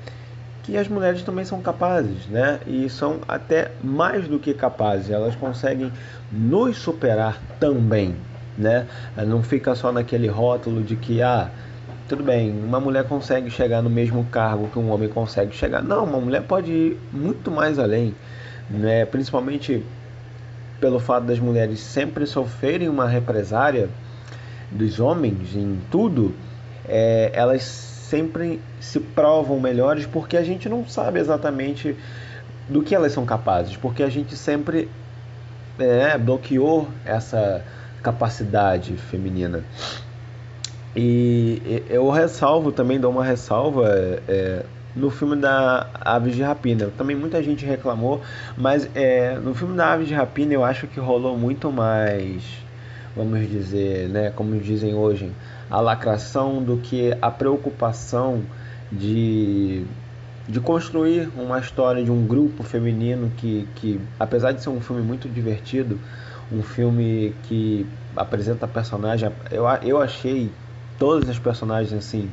que as mulheres também são capazes, né? E são até mais do que capazes, elas conseguem nos superar também, né? Não fica só naquele rótulo de que ah, tudo bem, uma mulher consegue chegar no mesmo cargo que um homem consegue chegar. Não, uma mulher pode ir muito mais além, né? Principalmente pelo fato das mulheres sempre sofrerem uma represária dos homens em tudo, é, elas sempre se provam melhores porque a gente não sabe exatamente do que elas são capazes, porque a gente sempre é, bloqueou essa capacidade feminina. E eu ressalvo também, dou uma ressalva é, no filme da Aves de Rapina. Também muita gente reclamou, mas é, no filme da Aves de Rapina eu acho que rolou muito mais, vamos dizer, né, como dizem hoje, a lacração do que a preocupação de, de construir uma história de um grupo feminino que, que, apesar de ser um filme muito divertido, um filme que apresenta personagem, eu, eu achei todas as personagens assim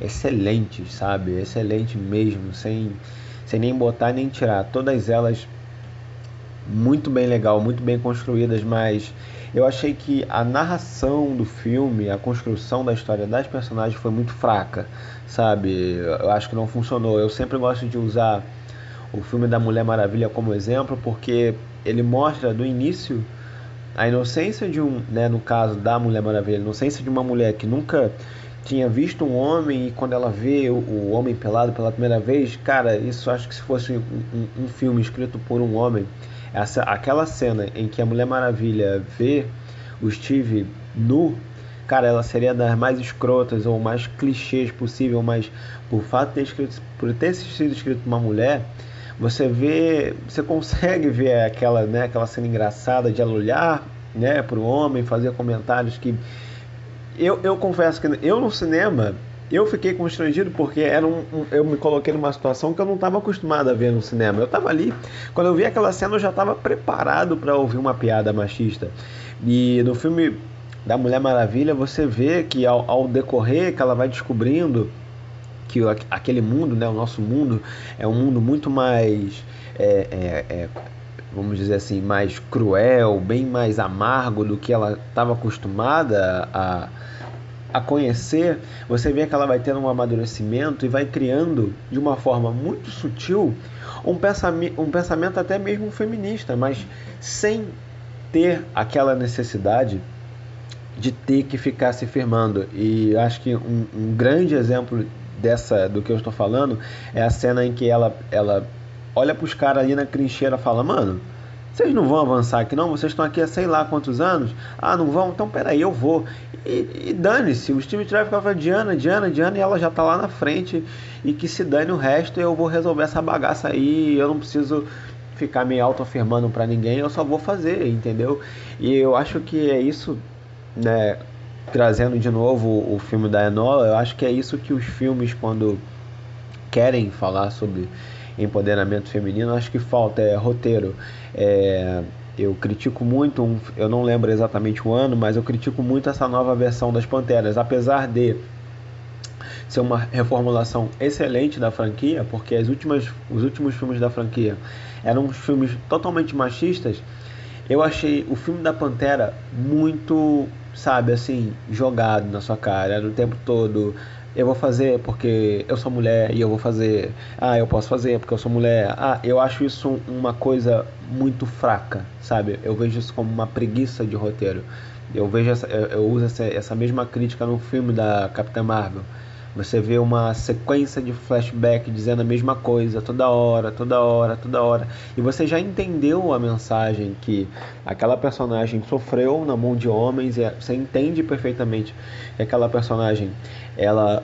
excelentes, sabe? Excelente mesmo, sem, sem nem botar nem tirar. Todas elas muito bem legal, muito bem construídas, mas eu achei que a narração do filme, a construção da história das personagens foi muito fraca, sabe? Eu acho que não funcionou. Eu sempre gosto de usar o filme da Mulher Maravilha como exemplo, porque ele mostra do início a inocência de um, né, no caso da Mulher Maravilha, a inocência de uma mulher que nunca tinha visto um homem e quando ela vê o, o homem pelado pela primeira vez, cara, isso acho que se fosse um, um, um filme escrito por um homem, essa, aquela cena em que a Mulher Maravilha vê o Steve nu, cara, ela seria das mais escrotas ou mais clichês possível, mas por fato de ter, escrito, por ter sido escrito uma mulher, você vê, você consegue ver aquela, né, aquela cena engraçada de ela olhar, né, para o homem, fazer comentários que eu, eu confesso que eu no cinema eu fiquei constrangido porque era um, um, eu me coloquei numa situação que eu não estava acostumado a ver no cinema. Eu estava ali, quando eu vi aquela cena, eu já estava preparado para ouvir uma piada machista. E no filme da Mulher Maravilha, você vê que ao, ao decorrer, que ela vai descobrindo que aquele mundo, né, o nosso mundo, é um mundo muito mais. É, é, é, vamos dizer assim, mais cruel, bem mais amargo do que ela estava acostumada a a conhecer, você vê que ela vai tendo um amadurecimento e vai criando de uma forma muito sutil um pensamento, um pensamento até mesmo feminista, mas sem ter aquela necessidade de ter que ficar se firmando. E acho que um, um grande exemplo dessa do que eu estou falando é a cena em que ela, ela olha para os caras ali na trincheira e fala: Mano, vocês não vão avançar aqui não? Vocês estão aqui há sei lá quantos anos? Ah, não vão? Então peraí, eu vou. E, e dane-se, o Steve Trevor ficava Diana, Diana, Diana e ela já tá lá na frente. E que se dane o resto, eu vou resolver essa bagaça aí. Eu não preciso ficar me autoafirmando para ninguém, eu só vou fazer, entendeu? E eu acho que é isso, né? Trazendo de novo o filme da Enola, eu acho que é isso que os filmes, quando querem falar sobre empoderamento feminino, acho que falta é roteiro. É, eu critico muito, um, eu não lembro exatamente o ano, mas eu critico muito essa nova versão das Panteras, apesar de ser uma reformulação excelente da franquia, porque as últimas, os últimos filmes da franquia eram filmes totalmente machistas. Eu achei o filme da Pantera muito, sabe, assim, jogado na sua cara, era o tempo todo eu vou fazer porque eu sou mulher e eu vou fazer. Ah, eu posso fazer porque eu sou mulher. Ah, eu acho isso uma coisa muito fraca, sabe? Eu vejo isso como uma preguiça de roteiro. Eu vejo essa, eu, eu uso essa, essa mesma crítica no filme da Capitã Marvel. Você vê uma sequência de flashback dizendo a mesma coisa toda hora, toda hora, toda hora. E você já entendeu a mensagem que aquela personagem sofreu na mão de homens. E você entende perfeitamente que aquela personagem, ela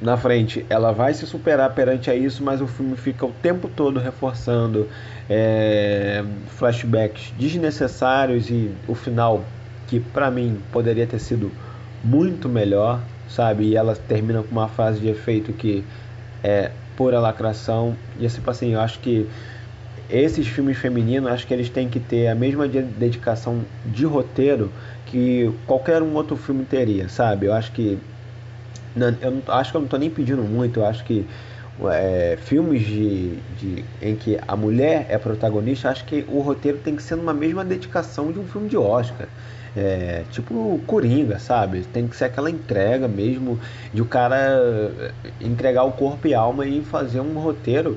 na frente, ela vai se superar perante a isso, mas o filme fica o tempo todo reforçando é, flashbacks desnecessários e o final que para mim poderia ter sido muito melhor sabe? E ela termina com uma fase de efeito que é pura lacração. E assim, assim, eu acho que esses filmes femininos, acho que eles têm que ter a mesma dedicação de roteiro que qualquer um outro filme teria, sabe? Eu acho que eu não, acho que eu não estou nem pedindo muito, eu acho que é, filmes de, de, em que a mulher é protagonista, acho que o roteiro tem que ser numa mesma dedicação de um filme de Oscar. É, tipo Coringa, sabe? Tem que ser aquela entrega mesmo de o cara é, entregar o corpo e alma e fazer um roteiro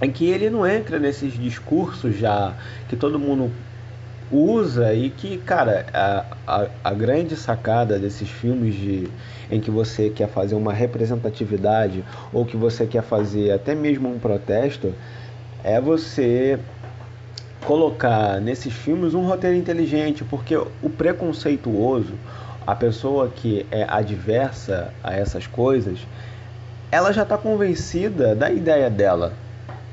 em que ele não entra nesses discursos já que todo mundo usa e que, cara, a, a, a, grande sacada desses filmes de, em que você quer fazer uma representatividade ou que você quer fazer até mesmo um protesto é você colocar nesses filmes um roteiro inteligente, porque o preconceituoso, a pessoa que é adversa a essas coisas, ela já está convencida da ideia dela.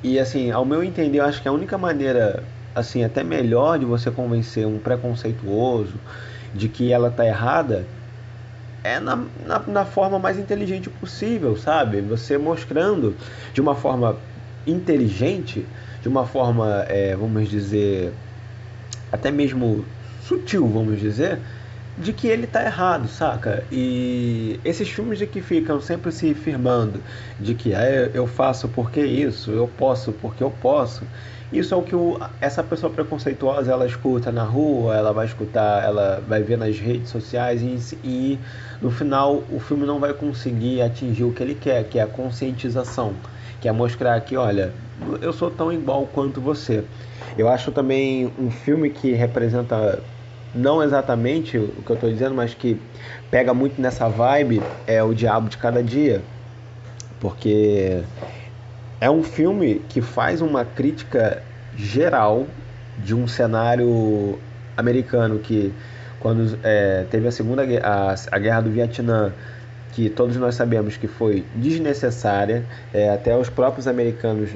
E assim, ao meu entender, eu acho que a única maneira, assim, até melhor de você convencer um preconceituoso de que ela está errada é na, na, na, forma mais inteligente possível, sabe? Você mostrando de uma forma inteligente de uma forma, é, vamos dizer, até mesmo sutil, vamos dizer, de que ele está errado, saca? E esses filmes de que ficam sempre se firmando de que ah, eu faço porque isso, eu posso porque eu posso. Isso é o que o, essa pessoa preconceituosa ela escuta na rua, ela vai escutar, ela vai ver nas redes sociais e, e no final o filme não vai conseguir atingir o que ele quer, que é a conscientização, que é mostrar que, olha, eu sou tão igual quanto você. Eu acho também um filme que representa não exatamente o que eu estou dizendo, mas que pega muito nessa vibe é o Diabo de Cada Dia, porque é um filme que faz uma crítica geral de um cenário americano que quando é, teve a segunda a, a guerra do Vietnã que todos nós sabemos que foi desnecessária é, até os próprios americanos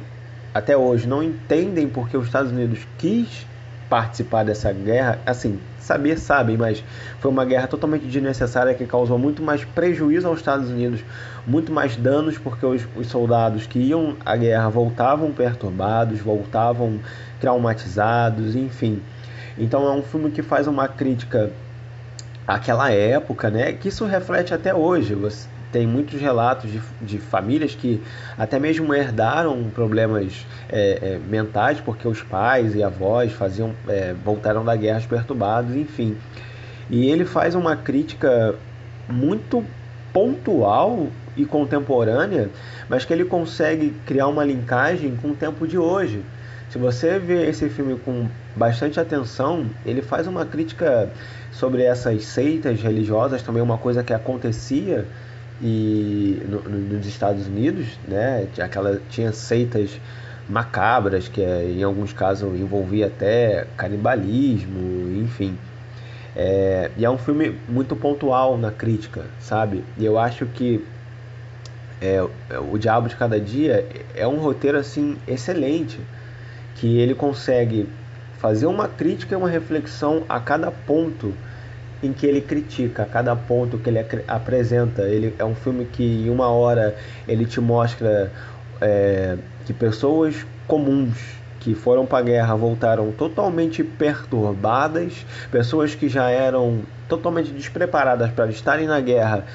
até hoje não entendem porque os Estados Unidos quis participar dessa guerra. Assim, saber sabem, mas foi uma guerra totalmente desnecessária que causou muito mais prejuízo aos Estados Unidos, muito mais danos porque os, os soldados que iam à guerra voltavam perturbados, voltavam traumatizados, enfim. Então é um filme que faz uma crítica àquela época, né? Que isso reflete até hoje. Você, tem muitos relatos de, de famílias que até mesmo herdaram problemas é, é, mentais porque os pais e avós faziam é, voltaram da guerra perturbados, enfim. E ele faz uma crítica muito pontual e contemporânea, mas que ele consegue criar uma linkagem com o tempo de hoje. Se você vê esse filme com bastante atenção, ele faz uma crítica sobre essas seitas religiosas, também uma coisa que acontecia e no, no, nos Estados Unidos, né? Aquela tinha seitas macabras que em alguns casos envolvia até canibalismo, enfim. É, e é um filme muito pontual na crítica, sabe? E eu acho que é, o Diabo de Cada Dia é um roteiro assim excelente, que ele consegue fazer uma crítica e uma reflexão a cada ponto em que ele critica, a cada ponto que ele apresenta. Ele é um filme que em uma hora ele te mostra é, que pessoas comuns que foram para a guerra voltaram totalmente perturbadas, pessoas que já eram totalmente despreparadas para estarem na guerra.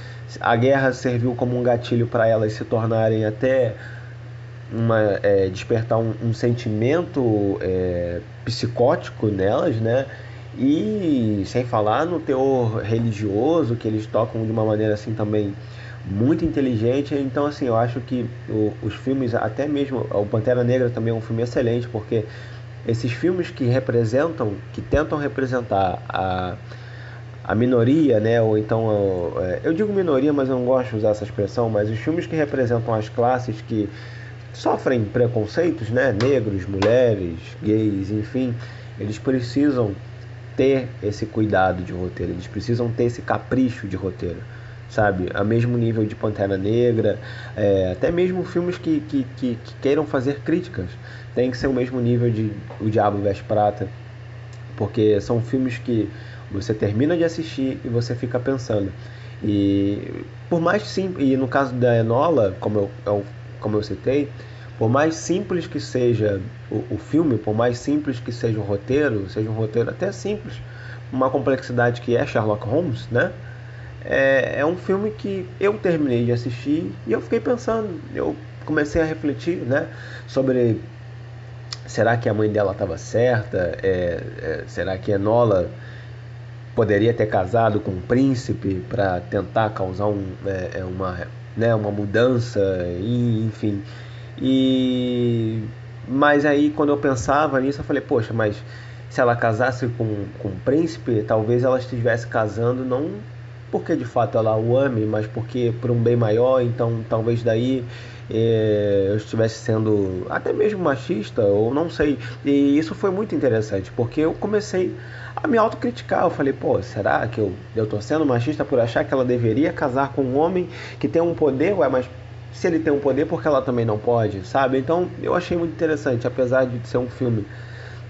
A guerra serviu como um gatilho para elas se tornarem até uma, é, despertar um, um sentimento é, psicótico nelas, né? E sem falar no teor religioso que eles tocam de uma maneira assim também muito inteligente. Então assim, eu acho que o, os filmes, até mesmo o Pantera Negra também é um filme excelente porque esses filmes que representam, que tentam representar a a minoria, né? Ou então é, eu digo minoria, mas eu não gosto de usar essa expressão, mas os filmes que representam as classes que sofrem preconceitos, né? Negros, mulheres, gays, enfim, eles precisam ter esse cuidado de roteiro, eles precisam ter esse capricho de roteiro, sabe? A mesmo nível de Pantera Negra, é, até mesmo filmes que, que, que, que, queiram fazer críticas, tem que ser o mesmo nível de O Diabo Veste Prata, porque são filmes que você termina de assistir e você fica pensando. E por mais simples, e no caso da Enola, como eu, como eu citei, por mais simples que seja o, o, filme, por mais simples que seja o roteiro, seja um roteiro até simples, uma complexidade que é Sherlock Holmes, né? É, é um filme que eu terminei de assistir e eu fiquei pensando, eu comecei a refletir, né, sobre será que a mãe dela estava certa? É, é, será que Enola poderia ter casado com um príncipe para tentar causar um, é, é, uma, né, uma mudança, e, enfim. E mas aí quando eu pensava nisso, eu falei, poxa, mas se ela casasse com, com um príncipe, talvez ela estivesse casando não porque de fato ela o ame, mas porque por um bem maior, então talvez daí eh, eu estivesse sendo até mesmo machista, ou não sei. E isso foi muito interessante, porque eu comecei a me autocriticar. Eu falei, pô, será que eu, eu tô sendo machista por achar que ela deveria casar com um homem que tem um poder? Ué, mas se ele tem um poder, por que ela também não pode, sabe? Então eu achei muito interessante, apesar de ser um filme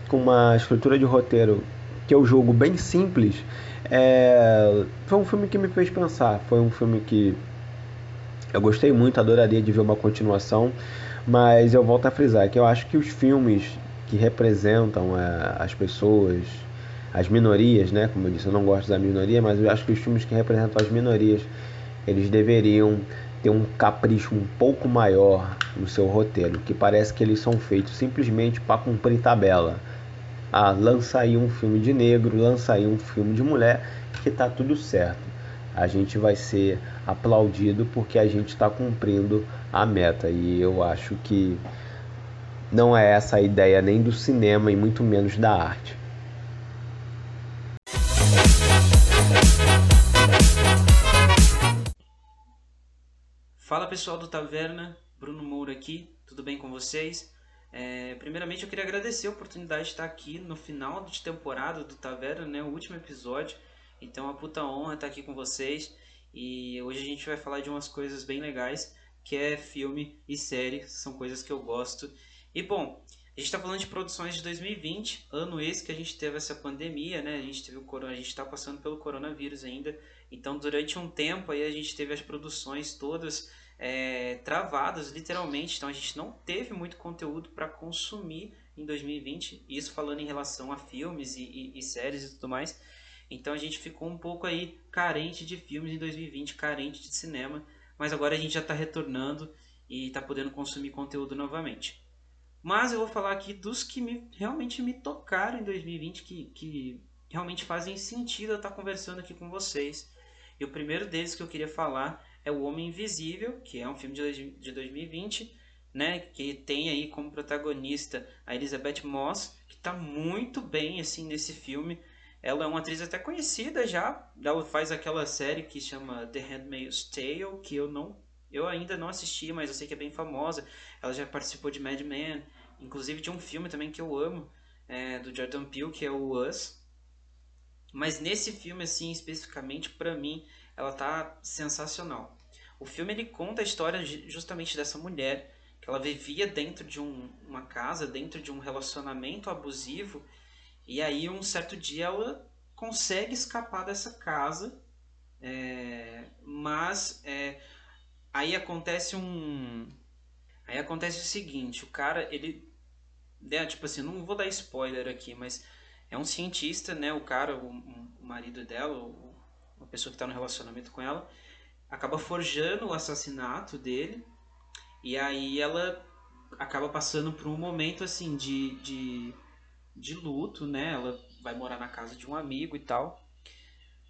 com uma estrutura de roteiro que eu julgo bem simples, é... foi um filme que me fez pensar. Foi um filme que eu gostei muito, adoraria de ver uma continuação, mas eu volto a frisar que eu acho que os filmes que representam é, as pessoas, as minorias, né? Como eu disse, eu não gosto da minoria, mas eu acho que os filmes que representam as minorias, eles deveriam ter um capricho um pouco maior no seu roteiro, que parece que eles são feitos simplesmente para cumprir tabela. Ah, lança aí um filme de negro, lança aí um filme de mulher, que tá tudo certo. A gente vai ser aplaudido porque a gente está cumprindo a meta. E eu acho que não é essa a ideia nem do cinema e muito menos da arte. Fala pessoal do Taverna, Bruno Moura aqui, tudo bem com vocês? É, primeiramente eu queria agradecer a oportunidade de estar aqui no final de temporada do Taverna, né, o último episódio. Então é uma puta honra estar aqui com vocês e hoje a gente vai falar de umas coisas bem legais, que é filme e série, são coisas que eu gosto. E bom, a gente está falando de produções de 2020, ano esse que a gente teve essa pandemia, né? A gente teve o a gente está passando pelo coronavírus ainda. Então, durante um tempo aí a gente teve as produções todas é, travadas, literalmente. Então a gente não teve muito conteúdo para consumir em 2020. Isso falando em relação a filmes e, e, e, séries e tudo mais. Então a gente ficou um pouco aí carente de filmes em 2020, carente de cinema. Mas agora a gente já está retornando e está podendo consumir conteúdo novamente. Mas eu vou falar aqui dos que me, realmente me tocaram em 2020, que, que realmente fazem sentido eu estar conversando aqui com vocês. E o primeiro deles que eu queria falar é O Homem Invisível, que é um filme de 2020, né, que tem aí como protagonista a Elizabeth Moss, que está muito bem assim nesse filme. Ela é uma atriz até conhecida já. Ela faz aquela série que chama The Handmaid's Tale, que eu não eu ainda não assisti, mas eu sei que é bem famosa. Ela já participou de Mad Men, inclusive de um filme também que eu amo, é, do Jordan Peele, que é o Us. Mas nesse filme assim especificamente para mim, ela tá sensacional. O filme ele conta a história justamente dessa mulher que ela vivia dentro de um, uma casa, dentro de um relacionamento abusivo, e aí um certo dia ela consegue escapar dessa casa, é, mas é, aí acontece um, aí acontece o seguinte, o cara ele, né, tipo assim, não vou dar spoiler aqui, mas é um cientista, né, o cara, o, o marido dela, o, uma pessoa que está no relacionamento com ela, acaba forjando o assassinato dele e aí ela acaba passando por um momento assim de, de, de luto, né? Ela vai morar na casa de um amigo e tal.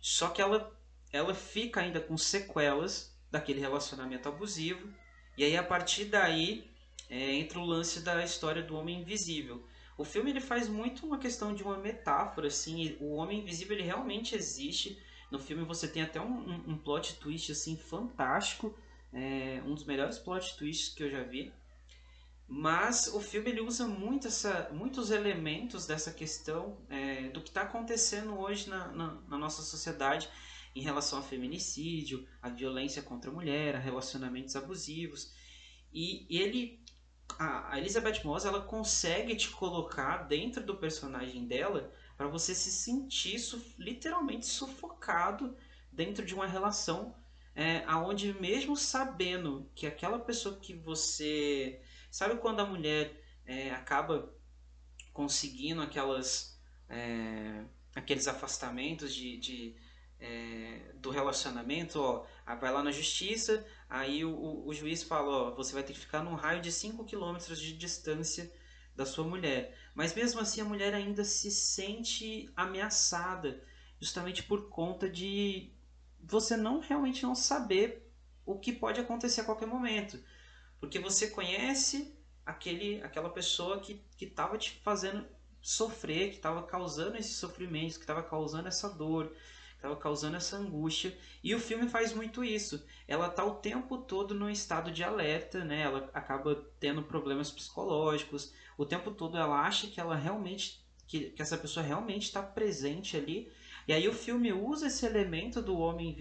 Só que ela, ela fica ainda com sequelas daquele relacionamento abusivo. E aí a partir daí é, entra o lance da história do homem invisível. O filme ele faz muito uma questão de uma metáfora, assim, o homem invisível ele realmente existe. No filme você tem até um, um, um plot twist assim fantástico é um dos melhores plot twists que eu já vi. Mas o filme ele usa muito essa, muitos elementos dessa questão é, do que está acontecendo hoje na, na, na, nossa sociedade em relação ao feminicídio, a violência contra a mulher, a relacionamentos abusivos. E, ele, a, a Elizabeth Moss, ela consegue te colocar dentro do personagem dela para você se sentir su, literalmente sufocado dentro de uma relação é, aonde mesmo sabendo que aquela pessoa que você sabe quando a mulher é, acaba conseguindo aquelas é, aqueles afastamentos de, de é, do relacionamento, ó, vai lá na justiça, aí o, o juiz fala, ó, você vai ter que ficar num raio de 5 km de distância da sua mulher. Mas mesmo assim a mulher ainda se sente ameaçada, justamente por conta de, você não realmente não saber o que pode acontecer a qualquer momento. Porque você conhece aquele, aquela pessoa que estava te fazendo sofrer, que estava causando esse sofrimento, que estava causando essa dor, que estava causando essa angústia. E o filme faz muito isso. Ela está o tempo todo no estado de alerta, né? Ela acaba tendo problemas psicológicos. O tempo todo ela acha que ela realmente que, que essa pessoa realmente está presente ali e aí o filme usa esse elemento do homem,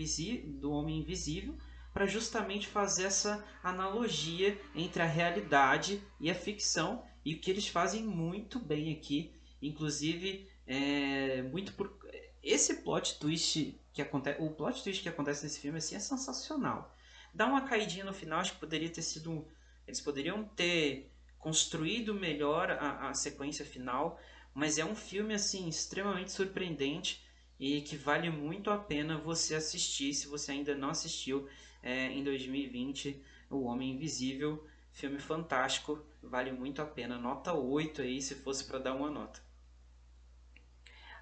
do homem invisível para justamente fazer essa analogia entre a realidade e a ficção e o que eles fazem muito bem aqui, inclusive é, muito por esse plot twist que acontece, o plot twist que acontece nesse filme assim é sensacional. Dá uma caidinha no final, acho que poderia ter sido eles poderiam ter construído melhor a, a sequência final, mas é um filme assim extremamente surpreendente e que vale muito a pena você assistir se você ainda não assistiu é, em 2020 O Homem Invisível, filme fantástico, vale muito a pena, nota 8 aí se fosse para dar uma nota.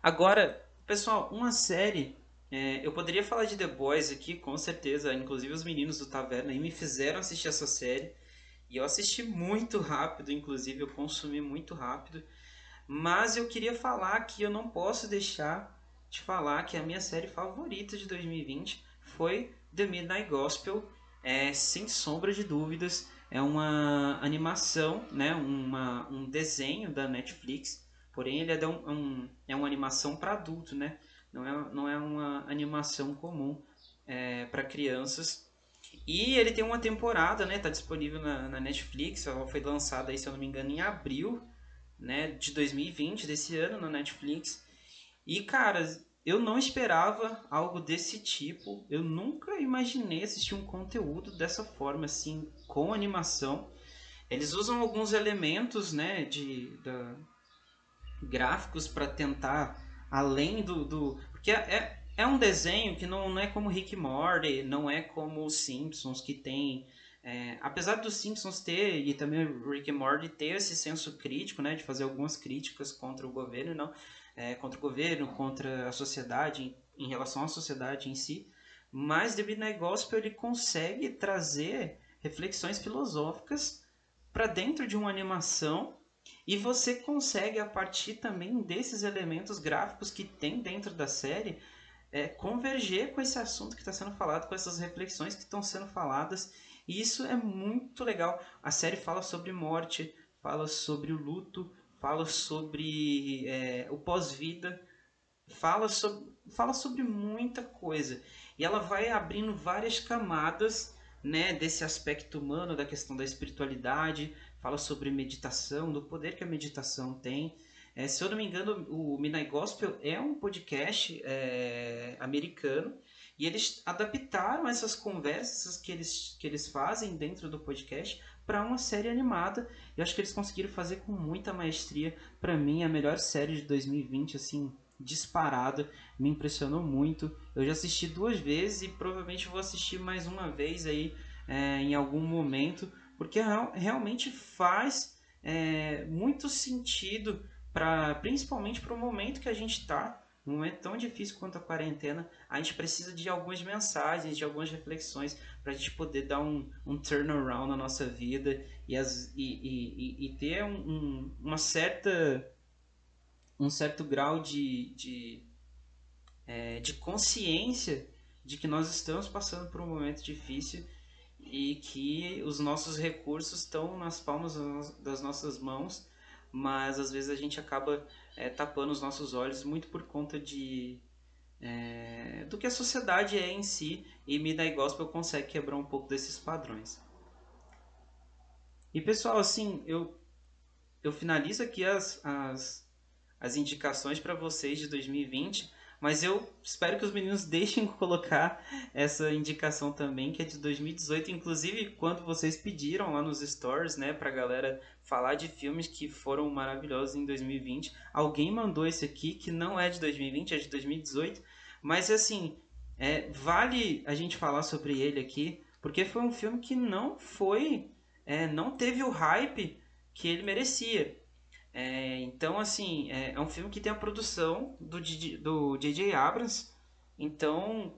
Agora, pessoal, uma série, é, eu poderia falar de The Boys aqui, com certeza, inclusive os meninos do Taverna me fizeram assistir essa série, e eu assisti muito rápido, inclusive eu consumi muito rápido, mas eu queria falar que eu não posso deixar te falar que a minha série favorita de 2020 foi The Midnight Gospel, é, sem sombra de dúvidas. É uma animação, né, uma, um desenho da Netflix, porém ele é, um, um, é uma animação para adulto, né? não, é, não é uma animação comum é, para crianças. E ele tem uma temporada, né? Tá disponível na, na, Netflix. Ela foi lançada aí, se eu não me engano, em abril, né, de 2020 desse ano na Netflix. E, cara, eu não esperava algo desse tipo. Eu nunca imaginei assistir um conteúdo dessa forma, assim, com animação. Eles usam alguns elementos, né, de da, gráficos para tentar além do, do porque é, é um desenho que não, não é como Rick Morty, não é como os Simpsons que tem é, apesar dos Simpsons ter e também Rick Morty ter esse senso crítico, né, de fazer algumas críticas contra o governo, não, é, contra o governo, contra a sociedade, em, em relação à sociedade em si. mas The Midnight Gospel ele consegue trazer reflexões filosóficas para dentro de uma animação e você consegue a partir também desses elementos gráficos que tem dentro da série é, converger com esse assunto que está sendo falado, com essas reflexões que estão sendo faladas e isso é muito legal. A série fala sobre morte, fala sobre o luto, fala sobre é, o pós-vida, fala sobre, fala sobre muita coisa. E ela vai abrindo várias camadas né, desse aspecto humano, da questão da espiritualidade, fala sobre meditação, do poder que a meditação tem. É, se eu não me engano, o Midnight Gospel é um podcast é, americano e eles adaptaram essas conversas que eles, que eles fazem dentro do podcast para uma série animada. Eu acho que eles conseguiram fazer com muita maestria. Para mim, a melhor série de 2020, assim, disparada. Me impressionou muito. Eu já assisti duas vezes e provavelmente vou assistir mais uma vez aí é, em algum momento, porque realmente faz é, muito sentido para principalmente para o momento que a gente está num momento tão difícil quanto a quarentena, a gente precisa de algumas mensagens, de algumas reflexões para a gente poder dar um, um turnaround na nossa vida e, as, e, e, e ter um, um, uma certa um certo grau de, de, é, de consciência de que nós estamos passando por um momento difícil e que os nossos recursos estão nas palmas das nossas mãos, mas às vezes a gente acaba é, tapando os nossos olhos muito por conta de é, do que a sociedade é em si e Midnight Gospel consegue quebrar um pouco desses padrões. E pessoal, assim, eu, eu finalizo aqui as, as, as indicações para vocês de 2020. Mas eu espero que os meninos deixem colocar essa indicação também, que é de 2018. Inclusive, quando vocês pediram lá nos stories, né, pra galera falar de filmes que foram maravilhosos em 2020, alguém mandou esse aqui, que não é de 2020, é de 2018. Mas, assim, é, vale a gente falar sobre ele aqui, porque foi um filme que não foi. É, não teve o hype que ele merecia. É, então, assim, é, é, um filme que tem a produção do J.J. Abrams. Então,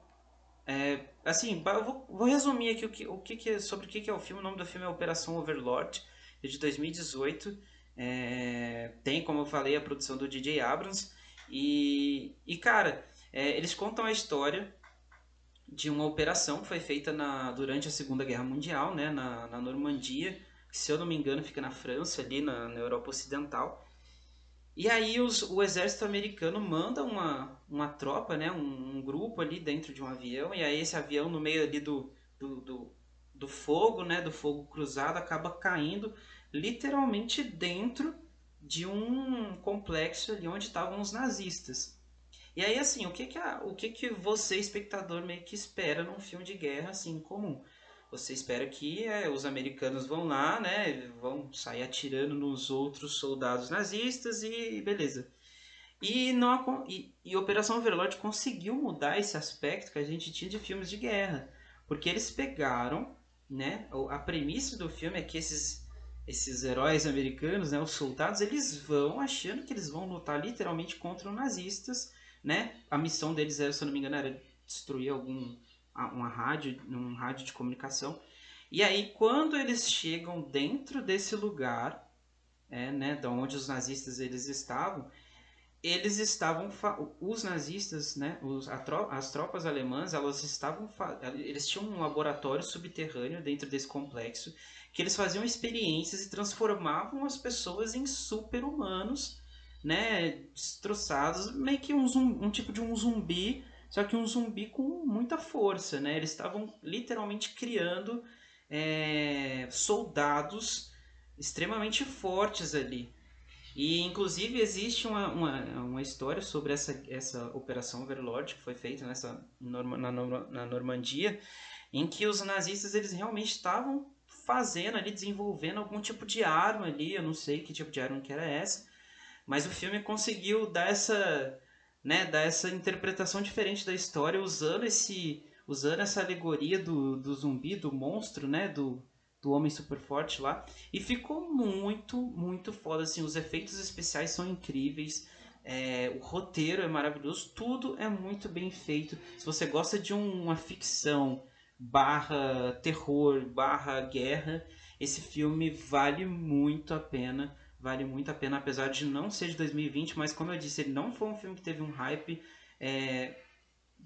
é, assim, eu vou, vou, resumir aqui o que, o que, é, sobre o que, é o filme. O nome do filme é Operação Overlord, é de 2018. É, tem, como eu falei, a produção do J.J. Abrams. E, e cara, é, eles contam a história de uma operação que foi feita na, durante a Segunda Guerra Mundial, né, na, na Normandia se eu não me engano fica na França, ali na, na Europa Ocidental. E aí os, o exército americano manda uma, uma tropa, né, um, um, grupo ali dentro de um avião, e aí esse avião no meio ali do, do, do, do fogo, né, do fogo cruzado, acaba caindo literalmente dentro de um complexo ali onde estavam os nazistas. E aí, assim, o que que, a, o que que você, espectador, meio que espera num filme de guerra, assim, comum? Você espera que é, os americanos vão lá, né? Vão sair atirando nos outros soldados nazistas e beleza. E, não, e, e Operação Overlord conseguiu mudar esse aspecto que a gente tinha de filmes de guerra. Porque eles pegaram, né? A premissa do filme é que esses, esses heróis americanos, né? Os soldados, eles vão achando que eles vão lutar literalmente contra os nazistas, né? A missão deles era, se eu não me engano, era destruir algum uma rádio, um rádio de comunicação. E aí, quando eles chegam dentro desse lugar, é, né, da onde os nazistas eles estavam, eles estavam os nazistas, né, os, tro as tropas alemãs, elas estavam eles tinham um laboratório subterrâneo dentro desse complexo que eles faziam experiências e transformavam as pessoas em super-humanos, né, destroçados, meio que um, um tipo de um zumbi só que um zumbi com muita força, né? Eles estavam literalmente criando é, soldados extremamente fortes ali. E inclusive existe uma, uma, uma, história sobre essa, essa Operação Overlord que foi feita nessa, na, na Normandia, em que os nazistas eles realmente estavam fazendo ali, desenvolvendo algum tipo de arma ali, eu não sei que tipo de arma que era essa, mas o filme conseguiu dar essa né, dar essa interpretação diferente da história usando esse usando essa alegoria do, do zumbi, do monstro, né, do, do homem super forte lá, e ficou muito, muito foda assim, os efeitos especiais são incríveis, é, o roteiro é maravilhoso, tudo é muito bem feito. Se você gosta de um, uma ficção barra terror, barra guerra, esse filme vale muito a pena. Vale muito a pena, apesar de não ser de 2020, mas como eu disse, ele não foi um filme que teve um hype. É,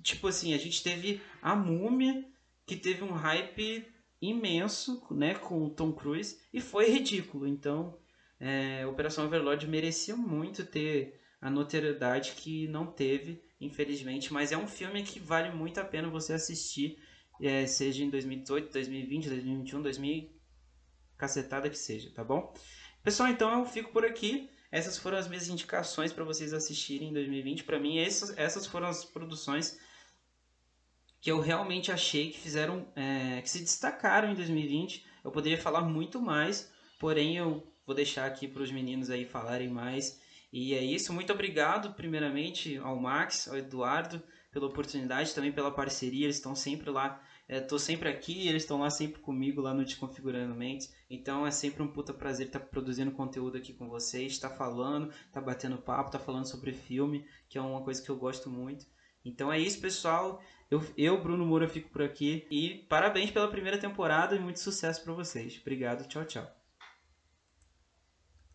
tipo assim, a gente teve a múmia, que teve um hype imenso, né, com o Tom Cruise, e foi ridículo. Então, é, Operação Overlord merecia muito ter a notoriedade que não teve, infelizmente, mas é um filme que vale muito a pena você assistir, é, seja em 2018, 2020, 2021, 2000, cacetada que seja, tá bom? Pessoal, então eu fico por aqui. Essas foram as minhas indicações para vocês assistirem em 2020. Para mim, essas, essas foram as produções que eu realmente achei que fizeram, é, que se destacaram em 2020. Eu poderia falar muito mais, porém eu vou deixar aqui para os meninos aí falarem mais. E é isso. Muito obrigado, primeiramente, ao Max, ao Eduardo, pela oportunidade, também pela parceria. Eles estão sempre lá. Estou é, sempre aqui, eles estão lá sempre comigo, lá no Desconfigurando Mentes. Então é sempre um puta prazer estar tá produzindo conteúdo aqui com vocês, estar tá falando, estar tá batendo papo, estar tá falando sobre filme, que é uma coisa que eu gosto muito. Então é isso, pessoal. Eu, eu, Bruno Moura, fico por aqui. E parabéns pela primeira temporada e muito sucesso para vocês. Obrigado, tchau, tchau.